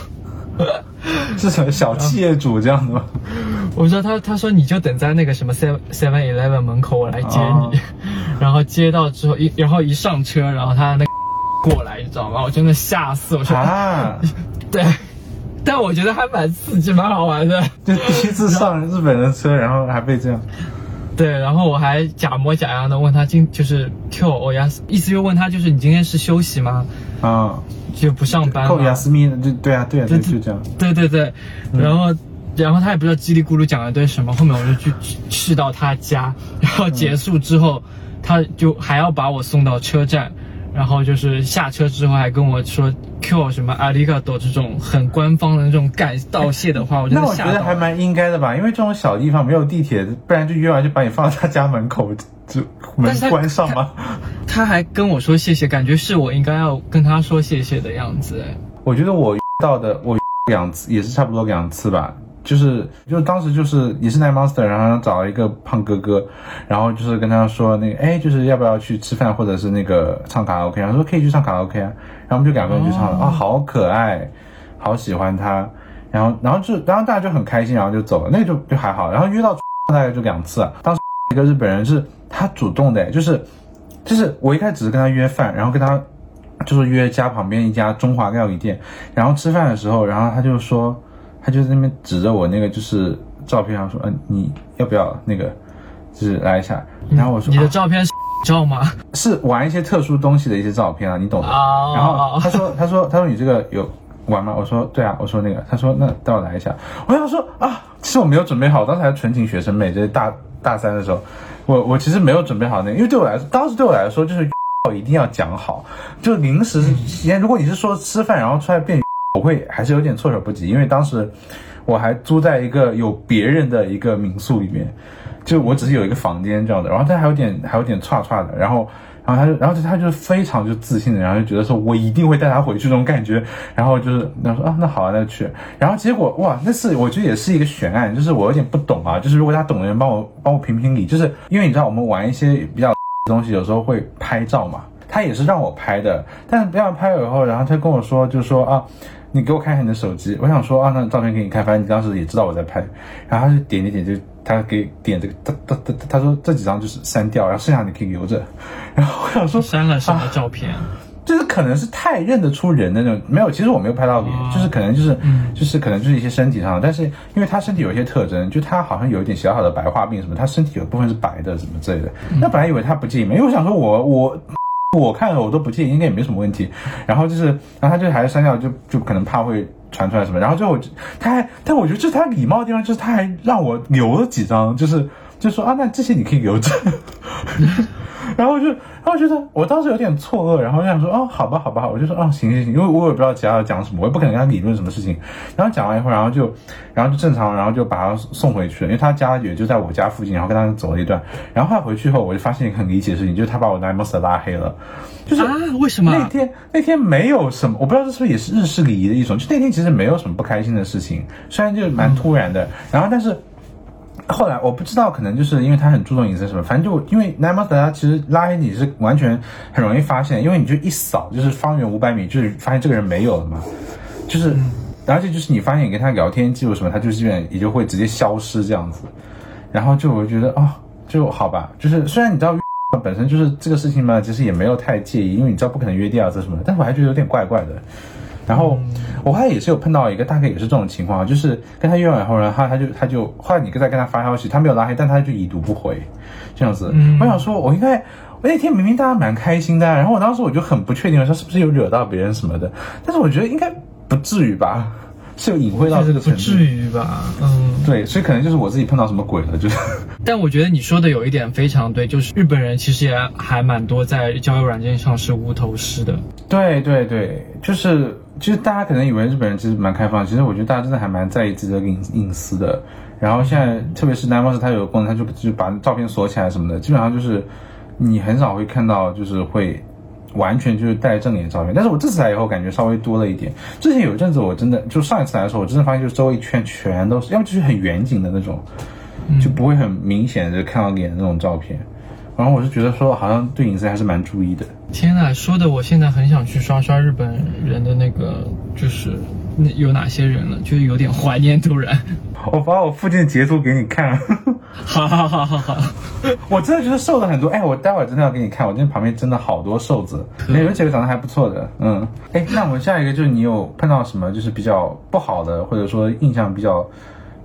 是什么小企业主这样的吗？我说他他说你就等在那个什么 seven seven eleven 门口，我来接你。哦 然后接到之后一然后一上车，然后他那个过来，你知道吗？我真的吓死我说啊，对，但我觉得还蛮刺激，蛮好玩的。就第一次上日本的车，然后还被这样。对，然后我还假模假样的问他今就是 Q 我亚斯，意思就问他就是你今天是休息吗？啊，就不上班吗扣雅？思密，就对啊，对啊，对，对就这样。对对对，然后。然后他也不知道叽里咕噜讲了堆什么，后面我就去去去到他家，然后结束之后，他就还要把我送到车站，然后就是下车之后还跟我说 Q 什么阿里嘎多这种很官方的那种感道谢的话，我真那我觉。得还蛮应该的吧，因为这种小地方没有地铁，不然就约完就把你放到他家门口，就门关上吗？他还跟我说谢谢，感觉是我应该要跟他说谢谢的样子。哎，我觉得我遇到的我两次也是差不多两次吧，就是就当时就是也是 Nine Monster，然后找了一个胖哥哥，然后就是跟他说那个哎就是要不要去吃饭或者是那个唱卡拉 OK，然后说可以去唱卡拉 OK 啊，然后我们就两个人去唱了，啊好可爱，好喜欢他，然后然后就然后大家就很开心，然后就走了，那个就就还好，然后约到大概就两次啊，当时一个日本人是他主动的，就是就是我一开始只是跟他约饭，然后跟他就是约家旁边一家中华料理店，然后吃饭的时候，然后他就说，他就在那边指着我那个就是照片上说，嗯、你要不要那个，就是来一下，然后我说你的啊照片是 照吗？是玩一些特殊东西的一些照片啊，你懂的。哦然后他说，他说，他说你这个有玩吗？我说对啊，我说那个，他说那带我来一下。我想说啊，其实我没有准备好，当时还纯情学生妹，就是大大三的时候，我我其实没有准备好那个，因为对我来说，当时对我来说就是 一定要讲好，就临时期间，如果你是说吃饭然后出来变，我会还是有点措手不及，因为当时我还租在一个有别人的一个民宿里面。就我只是有一个房间这样的，然后他还有点还有点歘歘的，然后然后他就然后他就非常就自信的，然后就觉得说我一定会带他回去这种感觉，然后就是他说啊那好啊那去，然后结果哇那次我觉得也是一个悬案，就是我有点不懂啊，就是如果他懂的人帮我帮我评评理，就是因为你知道我们玩一些比较东西有时候会拍照嘛，他也是让我拍的，但是不要拍了以后，然后他跟我说就说啊。你给我看一下你的手机，我想说啊，那照片给你看，反正你当时也知道我在拍，然后他就点点点，就他给点这个，他他他他说这几张就是删掉，然后剩下你可以留着，然后我想说删了什么照片？就是可能是太认得出人的那种，没有，其实我没有拍到脸，哦就是可能就是、嗯就是可能就是一些身体上的，但是因为他身体有一些特征，就他好像有一点小小的白化病什么，他身体有部分是白的什么之类的。那本来以为他不介意嘛，因为我想说我我。我看了我都不介意，应该也没什么问题。然后就是，然后他就还是删掉，就就可能怕会传出来什么。然后最后他还，但我觉得这是他礼貌的地方，就是他还让我留了几张，就是就说啊，那这些你可以留着。然后就，然后觉得我当时有点错愕，然后就想说，哦，好吧，好吧，我就说，哦，行行行，因为我也不知道其他要讲什么，我也不可能跟他理论什么事情。然后讲完以后，然后就，然后就正常，然后就把他送回去了，因为他家也就在我家附近，然后跟他走了一段。然后他回去后，我就发现一个很离奇的事情，就是他把我 Nine Monster 拉黑了，就是啊？为什么？那天那天没有什么，我不知道这是不是也是日式礼仪的一种，就那天其实没有什么不开心的事情，虽然就蛮突然的，然后但是。后来我不知道，可能就是因为他很注重隐私什么，反正就因为 Monster 他其实拉黑你是完全很容易发现，因为你就一扫就是方圆五百米，就是发现这个人没有了嘛，就是，而且就是你发现你跟他聊天记录什么，他就基本也就会直接消失这样子，然后就我就觉得哦，就好吧，就是虽然你知道。本身就是这个事情嘛，其实也没有太介意，因为你知道不可能约第二次什么的，但是我还觉得有点怪怪的。然后我后来也是有碰到一个大概也是这种情况，就是跟他约完以后呢，他他就他就后来你再跟他发消息，他没有拉黑，但他就已读不回，这样子。嗯我想说，我应该我那天明明大家蛮开心的啊，然后我当时我就很不确定，说是不是有惹到别人什么的，但是我觉得应该不至于吧，是有隐晦到这个程度。不至于吧？嗯，对，所以可能就是我自己碰到什么鬼了，就是。但我觉得你说的有一点非常对，就是日本人其实也还蛮多在交友软件上是无头尸的。对对对，就是其实大家可能以为日本人其实蛮开放，其实我觉得大家真的还蛮在意自己的隐隐私的。然后现在特别是南方市，它有个功能，它就就把照片锁起来什么的，基本上就是你很少会看到就是会完全就是带正脸照片。但是我这次来以后感觉稍微多了一点。之前有一阵子我真的就上一次来的时候，我真的发现就是周围一圈全都是，要么就是很远景的那种，就不会很明显的看到脸的那种照片。然后我是觉得说好像对隐私还是蛮注意的。天呐，说的我现在很想去刷刷日本人的那个，就是那有哪些人了，就有点怀念突然。我把我附近的截图给你看。好好好好好，我真的觉得瘦了很多。哎，我待会儿真的要给你看，我今天旁边真的好多瘦子，有几个长得还不错的。嗯，哎，那我们下一个就是你有碰到什么就是比较不好的，或者说印象比较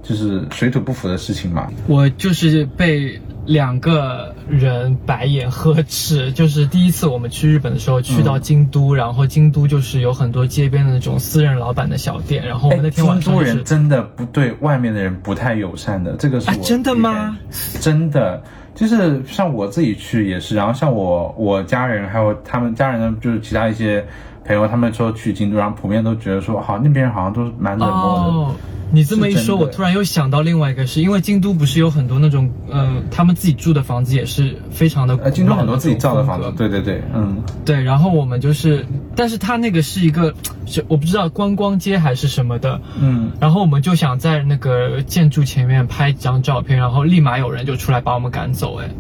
就是水土不服的事情吗？我就是被两个人白眼呵斥，就是第一次我们去日本的时候，去到京都，然后京都就是有很多街边的那种私人老板的小店，然后我们那天晚上、京都人真的不对外面的人不太友善的，这个是我、啊、真的吗？真的，就是像我自己去也是，然后像我我家人还有他们家人呢，就是其他一些朋友，他们说去京都，然后普遍都觉得说，好那边人好像都蛮冷漠的。哦你这么一说，我突然又想到另外一个事，因为京都不是有很多那种，呃，他们自己住的房子也是非常的，呃，京都很多自己造的房子，对对对，嗯，对。然后我们就是，但是他那个是一个，是我不知道观光街还是什么的，嗯。然后我们就想在那个建筑前面拍几张照片，然后立马有人就出来把我们赶走，哎，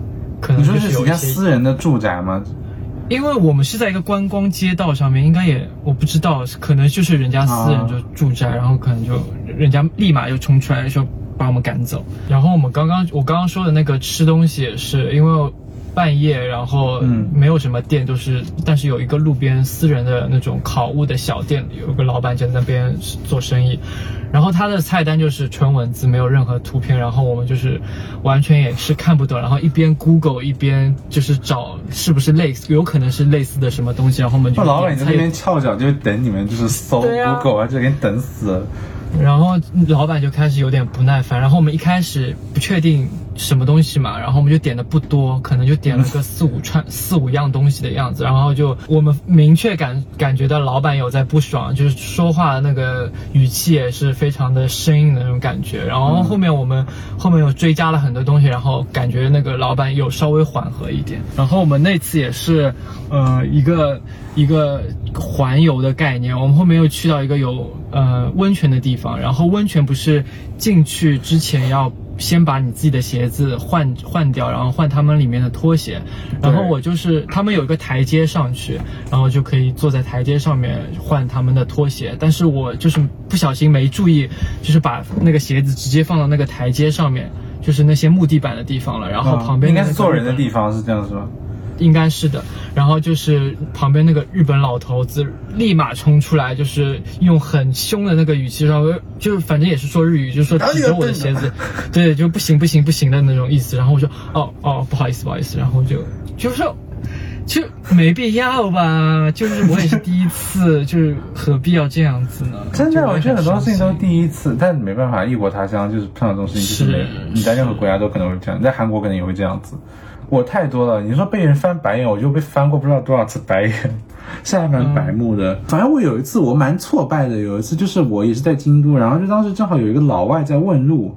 可能你说就是有一些私人的住宅吗？因为我们是在一个观光街道上面，应该也我不知道，可能就是人家私人就住宅，然后可能就人家立马就冲出来说把我们赶走。然后我们刚刚我刚刚说的那个吃东西也是，因为半夜，然后嗯没有什么店，就是但是有一个路边私人的那种烤物的小店，有个老板在那边做生意。然后他的菜单就是纯文字，没有任何图片，然后我们就是完全也是看不懂，然后一边 Google 一边就是找是不是类似，有可能是类似的什么东西，然后我们就那老板在那边翘脚，就等你们就是搜 Google 啊，就给你等死了。然后老板就开始有点不耐烦，然后我们一开始不确定什么东西嘛，然后我们就点的不多，可能就点了个四五串、四五样东西的样子，然后就我们明确感感觉到老板有在不爽，就是说话那个语气也是非常的生硬的那种感觉。然后后面我们后面又追加了很多东西，然后感觉那个老板有稍微缓和一点。然后我们那次也是，呃，一个一个环游的概念，我们后面又去到一个有呃温泉的地方，然后温泉不是进去之前要先把你自己的鞋子换换掉，然后换他们里面的拖鞋，然后我就是他们有一个台阶上去，然后就可以坐在台阶上面换他们的拖鞋，但是我就是不小心没注意，就是把那个鞋子直接放到那个台阶上面。就是那些木地板的地方了，然后旁边、哦应该是坐人的地方，是这样说。应该是的，然后就是旁边那个日本老头子立马冲出来，就是用很凶的那个语气，然后 就是反正也是说日语，就是说指着我的鞋子，对，就不行不行不行的那种意思。然后我说哦哦不好意思不好意思，然后就就是说就没必要吧，就是我也是第一次，就是何必要这样子呢？真的，我觉得很多事情都是。第一次，但没办法，异国他乡就是碰到这种事情，就是没是你在任何国家都可能会这样，你在韩国可能也会这样子。我太多了，你说被人翻白眼，我就被翻过不知道多少次白眼，是还蛮白目的。反正我有一次我蛮挫败的，有一次就是我也是在京都，然后就当时正好有一个老外在问路，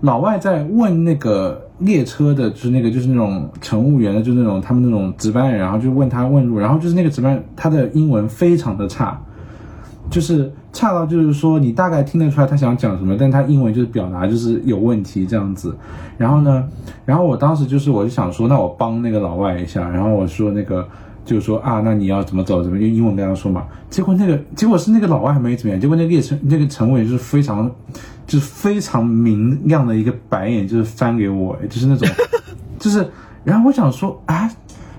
老外在问那个列车的，就是那个就是那种乘务员的，就是那种他们那种值班人，然后就问他问路，然后就是那个值班他的英文非常的差，就是差到就是说你大概听得出来他想讲什么，但他英文就是表达就是有问题这样子。然后呢，然后我当时就是我就想说，那我帮那个老外一下，然后我说那个。就是说啊，那你要怎么走？怎么用英文跟他说嘛？结果那个结果是那个老外还没怎么样，结果那个列车那个乘务员就是非常就是非常明亮的一个白眼，就是翻给我，就是那种 就是，然后我想说啊，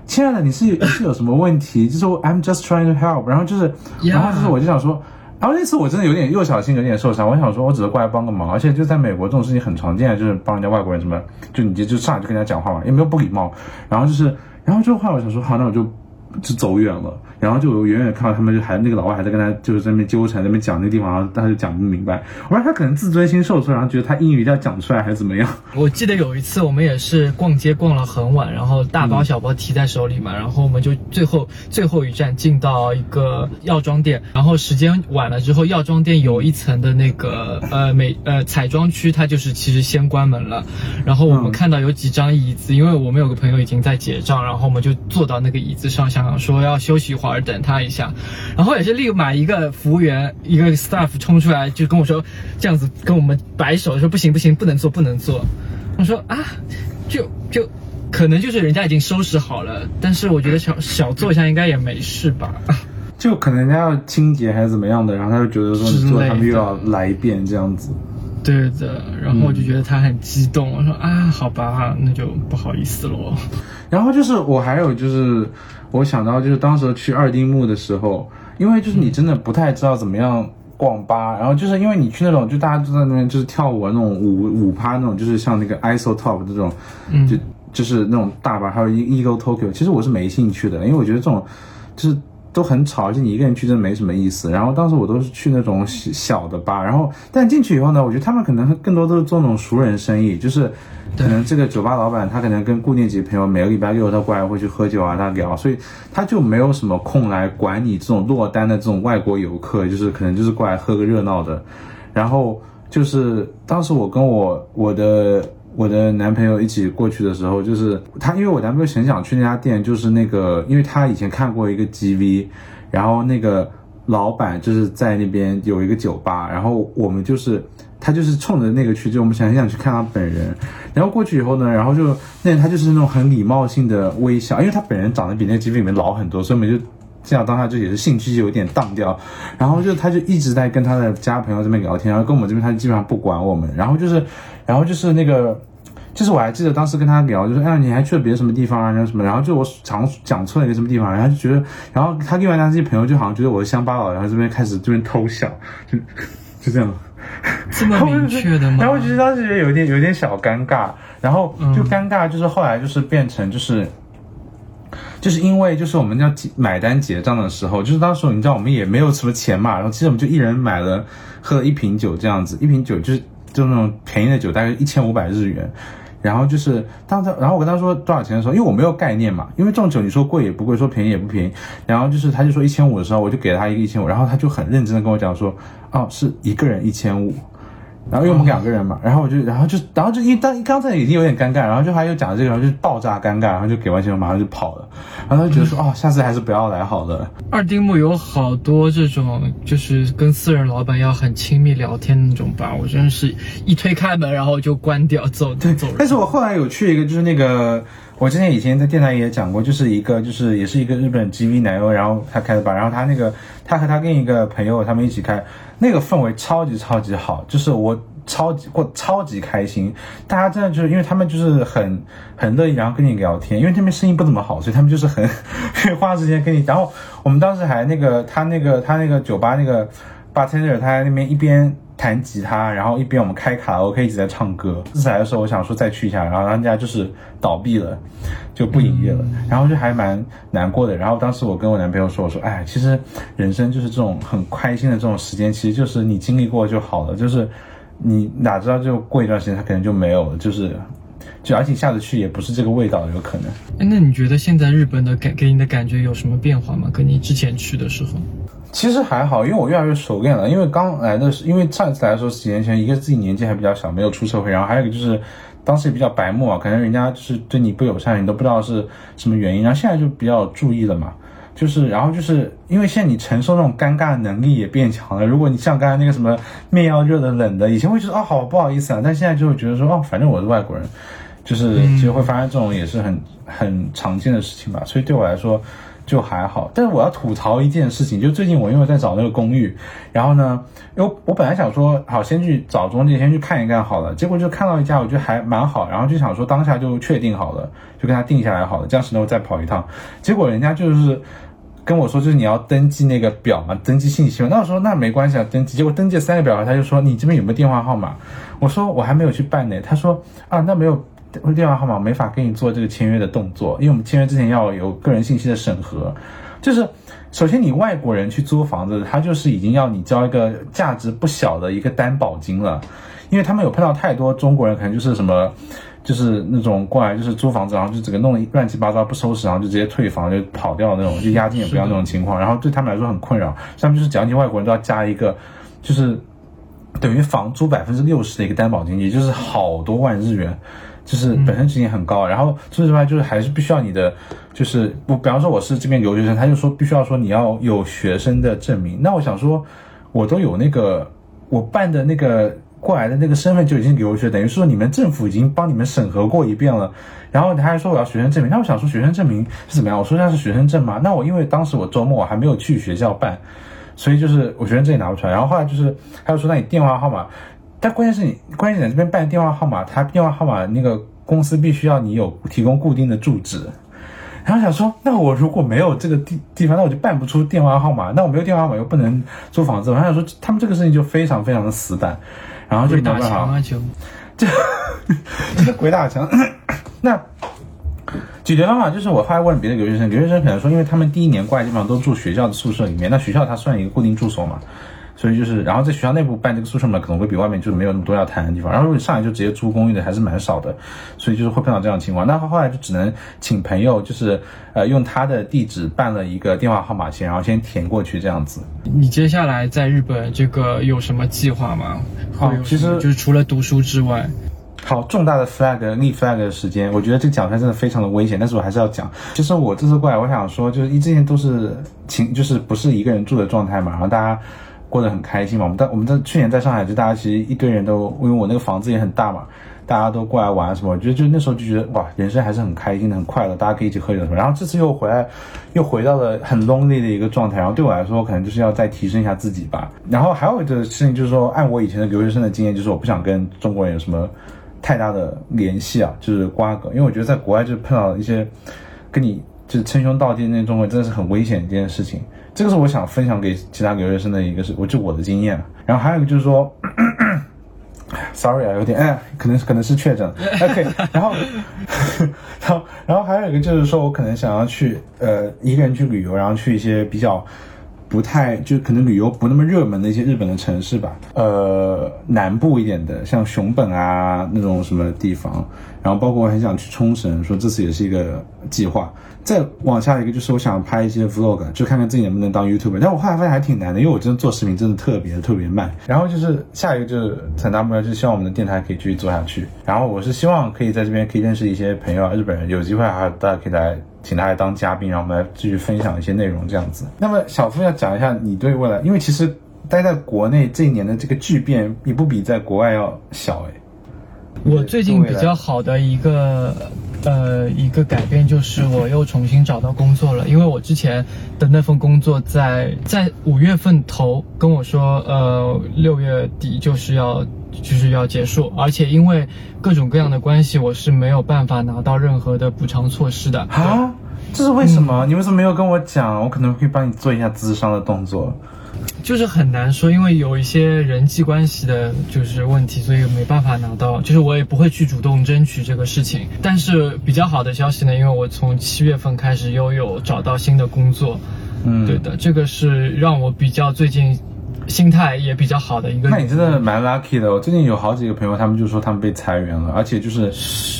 亲爱的，你是你是有什么问题？就是我 I'm just trying to help，然后就是，然后就是我就想说。然后那次我真的有点幼小心有点受伤，我想说，我只是过来帮个忙，而且就在美国这种事情很常见，就是帮人家外国人什么，就你就就上来就跟人家讲话嘛，也没有不礼貌。然后就是，然后这个话我想说，好，那我就就走远了，然后就远远看到他们就还那个老外还在跟他就是在那边纠缠，在那边讲那个地方，然后他就讲不明白。我说他可能自尊心受挫，然后觉得他英语一定要讲出来还是怎么样。我记得有一次我们也是逛街逛了很晚，然后大包小包提在手里嘛，然后我们就最后最后一站进到一个药妆店，然后时间晚了之后，药妆店有一层的那个呃美呃彩妆区，它就是其实先关门了，然后我们看到有几张椅子，因为我们有个朋友已经在结账，然后我们就坐到那个椅子上，想说要休息一会儿，等他一下，然后也是立马一个服务员一个 staff 冲出来就跟我说，这样子跟我们摆手说不行不行，不能坐不能坐。我说啊，就就可能就是人家已经收拾好了，但是我觉得小小坐一下应该也没事吧。就可能人家要清洁还是怎么样的，然后他就觉得说你做，他们又要来一遍这样子。对的，然后我就觉得他很激动，我说啊，好吧，那就不好意思喽。然后就是我还有就是我想到就是当时去二丁目的时候，因为就是你真的不太知道怎么样逛吧，然后就是因为你去那种就大家都在那边就是跳舞啊那种舞舞趴那种，就是像那个 ISO Top 这种，嗯就就是那种大吧，还有 Ego Tokyo，其实我是没兴趣的，因为我觉得这种就是。都很吵，而且你一个人去真的没什么意思。然后当时我都是去那种小小的吧，然后但进去以后呢，我觉得他们可能更多都是做那种熟人生意，就是可能这个酒吧老板他可能跟固定几个朋友每个礼拜六他过来会去喝酒啊，他聊，所以他就没有什么空来管你这种落单的这种外国游客，就是可能就是过来喝个热闹的。然后就是当时我跟我我的我的男朋友一起过去的时候，就是他，因为我男朋友很想去那家店，就是那个，因为他以前看过一个 GV，然后那个老板就是在那边有一个酒吧，然后我们就是他就是冲着那个去，就我们想很想去看他本人，然后过去以后呢，然后就那他就是那种很礼貌性的微笑，因为他本人长得比那个 GV 里面老很多，所以我们就。这样当下就也是兴趣就有点荡掉，然后就他就一直在跟他的家朋友这边聊天，然后跟我们这边他基本上不管我们，然后就是，然后就是那个，就是我还记得当时跟他聊，就说哎你还去了别的什么地方啊，然后什么，然后就我讲讲错了一个什么地方，然后就觉得，然后他另外那些朋友就好像觉得我是乡巴佬，然后这边开始这边偷笑，就 就这样。这么明确的吗？然后我觉得当时有点有点小尴尬，然后就尴尬，就是后来就是变成就是。就是因为就是我们要买单结账的时候，就是当时你知道我们也没有什么钱嘛，然后其实我们就一人买了喝了一瓶酒这样子，一瓶酒就是就那种便宜的酒，大概一千五百日元。然后就是当他，然后我跟他说多少钱的时候，因为我没有概念嘛，因为这种酒你说贵也不贵，说便宜也不便宜。然后就是他就说一千五的时候，我就给了他一个一千五，然后他就很认真的跟我讲说，哦，是一个人一千五。然后因为我们两个人嘛，然后我就，然后就，然后就一当刚才已经有点尴尬，然后就他又讲这个，然后就爆炸尴尬，然后就给完钱马上就跑了，然后他就觉得说，哦，下次还是不要来好了。二丁目有好多这种，就是跟私人老板要很亲密聊天的那种吧，我真的是一推开门然后就关掉走对走。但是我后来有去一个，就是那个我之前以前在电台也讲过，就是一个就是也是一个日本 GV 奶油，然后他开的吧，然后他那个他和他跟一个朋友他们一起开，那个氛围超级超级好，就是我。超级过超级开心，大家真的就是因为他们就是很很乐意，然后跟你聊天，因为这边生意不怎么好，所以他们就是很花时间跟你。然后我们当时还那个他那个他那个酒吧那个 bartender 他在那边一边弹吉他，然后一边我们开卡拉 OK 一直在唱歌。次来的时候我想说再去一下，然后人家就是倒闭了，就不营业了，然后就还蛮难过的。然后当时我跟我男朋友说，我说哎，其实人生就是这种很开心的这种时间，其实就是你经历过就好了，就是。你哪知道就过一段时间它可能就没有了，就是，就而且下次去也不是这个味道，有可能。哎，那你觉得现在日本的感给你的感觉有什么变化吗？跟你之前去的时候？其实还好，因为我越来越熟练了。因为刚来的是，因为上次来的时候几年前，一个自己年纪还比较小，没有出社会，然后还有一个就是当时也比较白目啊，可能人家就是对你不友善，你都不知道是什么原因。然后现在就比较注意了嘛。就是，然后就是因为现在你承受那种尴尬的能力也变强了。如果你像刚才那个什么面要热的冷的，以前会觉得哦好不好意思啊，但现在就会觉得说哦反正我是外国人，就是其实会发现这种也是很很常见的事情吧。所以对我来说就还好。但是我要吐槽一件事情，就最近我因为在找那个公寓，然后呢，因为我本来想说好先去找中介先去看一看好了，结果就看到一家我觉得还蛮好，然后就想说当下就确定好了，就跟他定下来好了，这样子呢我再跑一趟。结果人家就是。跟我说就是你要登记那个表嘛，登记信息嘛。那我说那没关系啊，登记。结果登记三个表格，他就说你这边有没有电话号码？我说我还没有去办呢。他说啊，那没有电话号码，没法跟你做这个签约的动作，因为我们签约之前要有个人信息的审核。就是首先你外国人去租房子，他就是已经要你交一个价值不小的一个担保金了，因为他们有碰到太多中国人，可能就是什么。就是那种过来就是租房子，然后就整个弄得乱七八糟不收拾，然后就直接退房就跑掉那种，就押金也不要那种情况，然后对他们来说很困扰。他们就是讲起外国人都要加一个，就是等于房租百分之六十的一个担保金，也就是好多万日元，就是本身值金很高。然后除此之外，就是还是必须要你的，就是我比方说我是这边留学生，他就说必须要说你要有学生的证明。那我想说，我都有那个我办的那个。过来的那个身份就已经留学，等于说你们政府已经帮你们审核过一遍了，然后他还说我要学生证明，那我想说学生证明是怎么样？我说那是学生证吗？那我因为当时我周末我还没有去学校办，所以就是我学生证也拿不出来。然后后来就是他又说那你电话号码，但关键是你关键点这边办电话号码，他电话号码那个公司必须要你有提供固定的住址，然后想说那我如果没有这个地地方，那我就办不出电话号码，那我没有电话号码又不能租房子，我想说他们这个事情就非常非常的死板。然后就打墙啊就，这这鬼打墙。那解决方法就是我后来问别的留学生，留学生可能说，因为他们第一年过来基本上都住学校的宿舍里面，那学校它算一个固定住所嘛。所以就是，然后在学校内部办这个宿舍嘛，可能会比外面就是没有那么多要谈的地方。然后如果你上来就直接租公寓的，还是蛮少的，所以就是会碰到这样的情况。那后来就只能请朋友，就是呃用他的地址办了一个电话号码先，然后先填过去这样子。你接下来在日本这个有什么计划吗？好，其实就是除了读书之外，好重大的 flag 立 flag 的时间，我觉得这个讲出来真的非常的危险，但是我还是要讲。其实我这次过来，我想说，就是一之前都是请，就是不是一个人住的状态嘛，然后大家。过得很开心嘛？我们在我们在去年在上海，就大家其实一堆人都，因为我那个房子也很大嘛，大家都过来玩什么。我觉得就那时候就觉得哇，人生还是很开心的，很快乐，大家可以一起喝酒什么。然后这次又回来，又回到了很 lonely 的一个状态。然后对我来说，可能就是要再提升一下自己吧。然后还有一个事情就是说，按我以前的留学生的经验，就是我不想跟中国人有什么太大的联系啊，就是瓜葛。因为我觉得在国外就碰到一些跟你就是称兄道弟那些中国人，真的是很危险的一件事情。这个是我想分享给其他留学生的一个是，我就我的经验。然后还有一个就是说，sorry 啊，有点哎，可能可能是确诊。OK，然后，然后然后还有一个就是说我可能想要去呃一个人去旅游，然后去一些比较不太就可能旅游不那么热门的一些日本的城市吧，呃南部一点的，像熊本啊那种什么地方。然后包括我很想去冲绳，说这次也是一个计划。再往下一个就是我想拍一些 vlog，就看看自己能不能当 YouTuber。但我后来发现还挺难的，因为我真的做视频真的特别特别慢。然后就是下一个就是很大目标，就是希望我们的电台可以继续做下去。然后我是希望可以在这边可以认识一些朋友啊，日本人，有机会还大家可以来请他来当嘉宾，然后我们来继续分享一些内容这样子。那么小付要讲一下你对未来，因为其实待在国内这一年的这个巨变也不比在国外要小哎。我最近比较好的一个。呃，一个改变就是我又重新找到工作了，因为我之前的那份工作在在五月份头跟我说，呃，六月底就是要就是要结束，而且因为各种各样的关系，我是没有办法拿到任何的补偿措施的啊，这是为什么？你为什么没有跟我讲？我可能会帮你做一下咨商的动作。就是很难说，因为有一些人际关系的，就是问题，所以没办法拿到。就是我也不会去主动争取这个事情。但是比较好的消息呢，因为我从七月份开始又有找到新的工作，嗯，对的，这个是让我比较最近心态也比较好的一个。那你真的蛮 lucky 的。我最近有好几个朋友，他们就说他们被裁员了，而且就是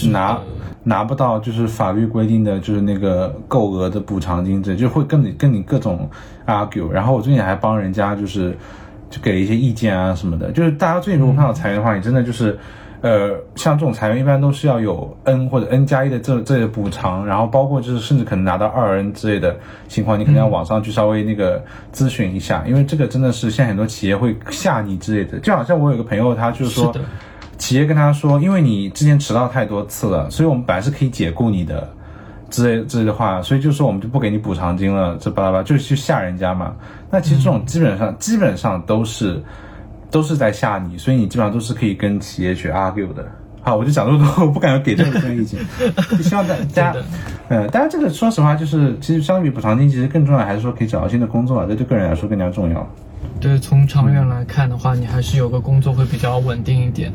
拿。拿不到就是法律规定的就是那个够额的补偿金，这就会跟你跟你各种 argue。然后我最近还帮人家就是就给一些意见啊什么的。就是大家最近如果碰到裁员的话，你真的就是呃像这种裁员一般都是要有 N 或者 N 加一的这这些补偿，然后包括就是甚至可能拿到二 N 之类的情况，你可能要网上去稍微那个咨询一下，因为这个真的是现在很多企业会吓你之类的。就好像我有个朋友，他就是说。企业跟他说，因为你之前迟到太多次了，所以我们本来是可以解雇你的，之类之类的话，所以就说我们就不给你补偿金了，这巴拉巴就是去吓人家嘛。那其实这种基本上基本上都是都是在吓你，所以你基本上都是可以跟企业去 argue 的。好，我就讲这么多，我不敢给任何意见，希望大 家，嗯，当然这个说实话就是，其实相比补偿金，其实更重要还是说可以找到新的工作啊，这对个人来说更加重要。对，从长远来看的话，你还是有个工作会比较稳定一点。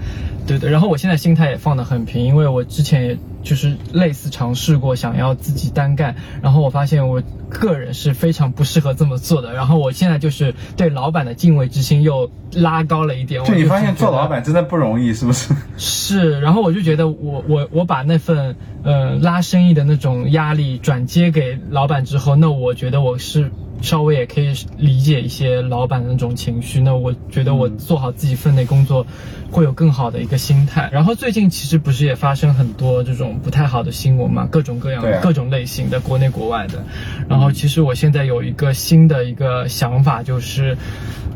对的，然后我现在心态也放得很平，因为我之前也就是类似尝试过想要自己单干，然后我发现我个人是非常不适合这么做的，然后我现在就是对老板的敬畏之心又拉高了一点。就你发现做老板真的不容易，是不是？是，然后我就觉得我我我把那份呃拉生意的那种压力转接给老板之后，那我觉得我是稍微也可以理解一些老板的那种情绪。那我觉得我做好自己分内工作，会有更好的一个心态。然后最近其实不是也发生很多这种不太好的新闻嘛，各种各样啊各种类型的，国内国外的。然后其实我现在有一个新的一个想法，就是，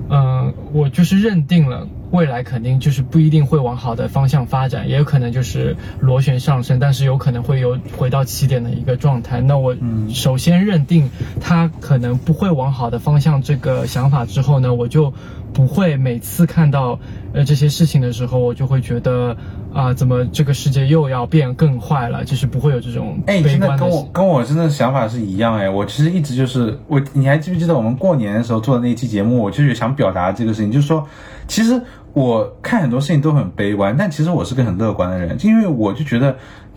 嗯、我就是认定了。未来肯定就是不一定会往好的方向发展，也有可能就是螺旋上升，但是有可能会有回到起点的一个状态。那我首先认定它可能不会往好的方向这个想法之后呢，我就不会每次看到呃这些事情的时候，我就会觉得啊、怎么这个世界又要变更坏了，就是不会有这种哎，真的悲观的跟我跟我真的想法是一样哎，我其实一直就是我，你还记不记得我们过年的时候做的那一期节目？我就是想表达这个事情，就是说，其实我看很多事情都很悲观，但其实我是个很乐观的人，因为我就觉得。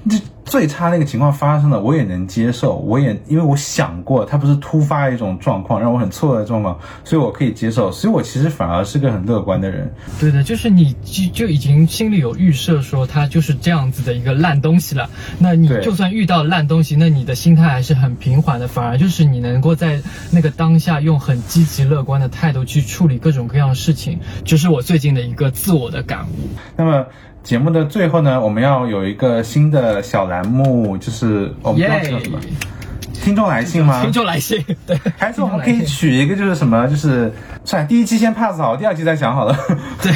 这最差那个情况发生了，我也能接受，我也因为我想过，它不是突发一种状况，让我很错愕的状况，所以我可以接受，所以我其实反而是个很乐观的人。对的，就是你就就已经心里有预设，说它就是这样子的一个烂东西了。那你就算遇到烂东西，那你的心态还是很平缓的，反而就是你能够在那个当下用很积极乐观的态度去处理各种各样的事情，这是我最近的一个自我的感悟。那么节目的最后呢，我们要有一个新的小栏目，就是我们要叫什么，听众来信吗？听众来信，对，还是我们可以取一个，就是什么，就是算了，第一期先 pass 好，第二期再想好了。对，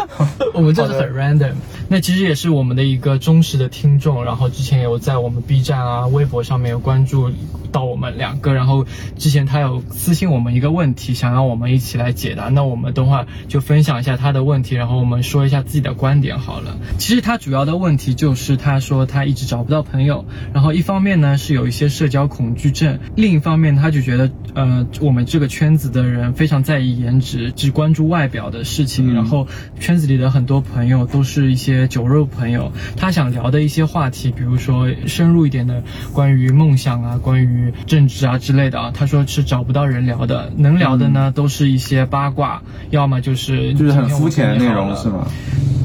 我们就是很 random。那其实也是我们的一个忠实的听众，然后之前有在我们 B 站啊、微博上面有关注到我们两个，然后之前他有私信我们一个问题，想让我们一起来解答。那我们等会儿就分享一下他的问题，然后我们说一下自己的观点好了。其实他主要的问题就是他说他一直找不到朋友，然后一方面呢是有一些社交恐惧症，另一方面他就觉得呃我们这个圈子的人非常在意颜值，只关注外表的事情，嗯然后圈子里的很多朋友都是一些酒肉朋友，他想聊的一些话题，比如说深入一点的关于梦想啊、关于政治啊之类的啊，他说是找不到人聊的，能聊的呢、都是一些八卦，要么就是嗯就是很肤浅的内容是吗？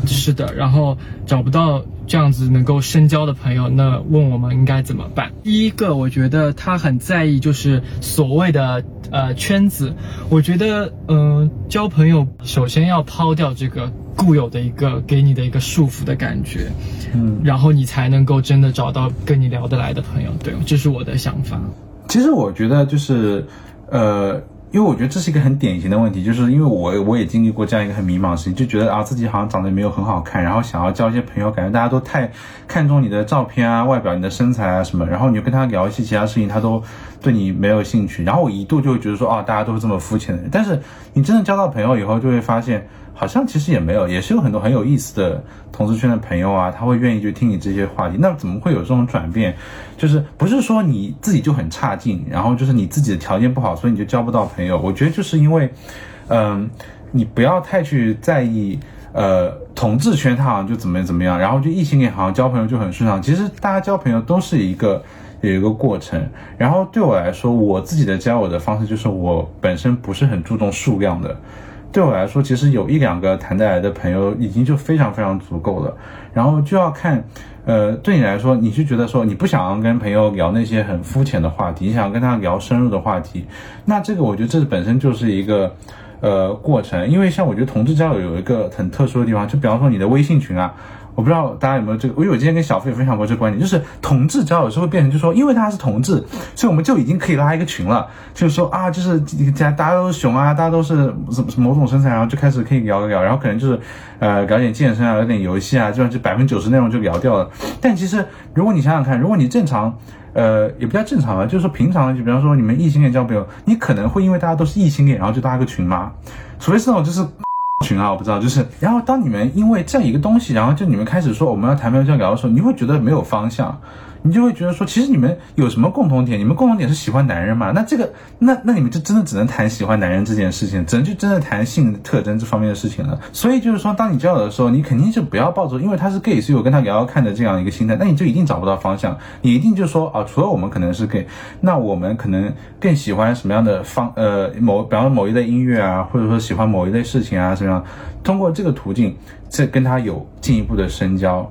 是的，然后找不到这样子能够深交的朋友，那问我们应该怎么办？第一个，我觉得他很在意就是所谓的呃圈子，我觉得嗯、呃交朋友首先要抛掉这个固有的一个给你的一个束缚的感觉，嗯，然后你才能够真的找到跟你聊得来的朋友。对，这是我的想法。其实我觉得就是，呃，因为我觉得这是一个很典型的问题，就是因为我我也经历过这样一个很迷茫的事情，就觉得啊自己好像长得没有很好看，然后想要交一些朋友，感觉大家都太看重你的照片啊、外表、你的身材啊什么，然后你就跟他聊一些其他事情，他都对你没有兴趣，然后我一度就会觉得说，啊，大家都是这么肤浅的人，但是你真的交到朋友以后，就会发现。好像其实也没有，也是有很多很有意思的同志圈的朋友啊，他会愿意去听你这些话题。那怎么会有这种转变？就是不是说你自己就很差劲，然后就是你自己的条件不好，所以你就交不到朋友。我觉得就是因为，嗯、你不要太去在意。呃，同志圈他好像就怎么怎么样，然后就异性恋好像交朋友就很顺畅。其实大家交朋友都是一个有一个过程。然后对我来说，我自己的交友的方式就是我本身不是很注重数量的。对我来说，其实有一两个谈得来的朋友已经就非常非常足够了。然后就要看，呃，对你来说，你是觉得说你不想要跟朋友聊那些很肤浅的话题，你想跟他聊深入的话题，那这个我觉得这本身就是一个呃过程。因为像我觉得同志交友有一个很特殊的地方，就比方说你的微信群啊。我不知道大家有没有这个，因为我之前跟小飞也分享过这个观点，就是同志交友是会变成，就是说，因为他是同志，所以我们就已经可以拉一个群了，就是说啊，就是大家都是熊啊，大家都是什么某种身材，然后就开始可以聊一聊，然后可能就是呃聊点健身啊，聊点游戏啊，这样就百分之九十内容就聊掉了。但其实如果你想想看，如果你正常。呃，也不叫正常吧，就是说平常，就比方说你们异性恋交朋友，你可能会因为大家都是异性恋，然后就拉个群吗？除非是那种就是群啊，我不知道，就是，然后当你们因为这样一个东西，然后就你们开始说我们要谈朋友交聊的时候，你会觉得没有方向，你就会觉得说，其实你们有什么共同点？你们共同点是喜欢男人嘛？那这个，那那你们就真的只能谈喜欢男人这件事情，只能就真的谈性特征这方面的事情了。所以就是说，当你交友的时候，你肯定就不要抱着因为他是 gay，所以我跟他聊聊看的这样一个心态，那你就一定找不到方向。你一定就说啊，除了我们可能是 gay，那我们可能更喜欢什么样的方呃某，比方说某一类音乐啊，或者说喜欢某一类事情啊，什么样？通过这个途径，再跟他有进一步的深交。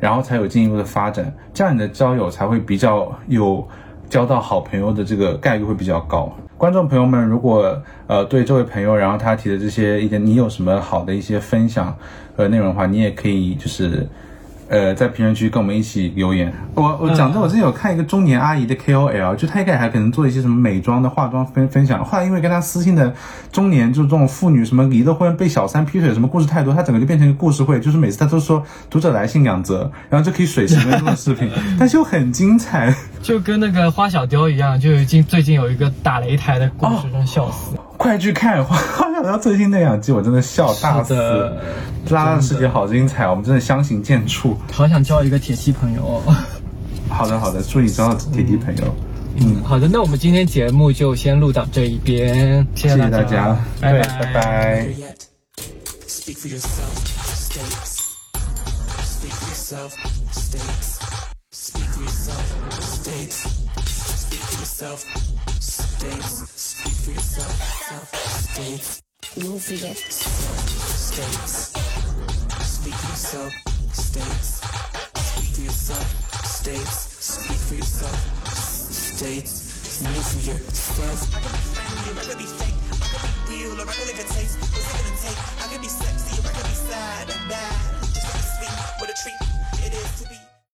然后才有进一步的发展，这样你的交友才会比较有交到好朋友的这个概率会比较高。观众朋友们，如果呃对这位朋友，然后他提的这些意见，你有什么好的一些分享和内容的话，你也可以就是。呃，在评论区跟我们一起留言。我我讲真，我之前有看一个中年阿姨的 KOL，就她一开始还可能做一些什么美妆的化妆分分享，后来因为跟她私信的中年就是这种妇女，什么离了婚被小三劈腿，什么故事太多，她整个就变成一个故事会，就是每次她都说读者来信两则，然后就可以水十分钟的视频，但是又很精彩，就跟那个花小雕一样，就已经最近有一个打擂台的故事，真笑死。快去看花小雕最新那两集，我真的笑大死。拉拉的世界好精彩，我们真的相形见绌。好想交一个铁西朋友。好的好的，祝你交到铁西朋友。嗯，好的，那我们今天节目就先录到这一边，谢谢大家，拜拜拜拜。yourself, self, states. Moving it. States. Speak for yourself, states. Speak for yourself, states. Speak for yourself, states. Move for yourself. I could be friendly, I could be fake. I could be real, or I could live a taste. What's it gonna take? I could be sexy, or I could be sad and bad. Just be sweet, what a treat it is to be.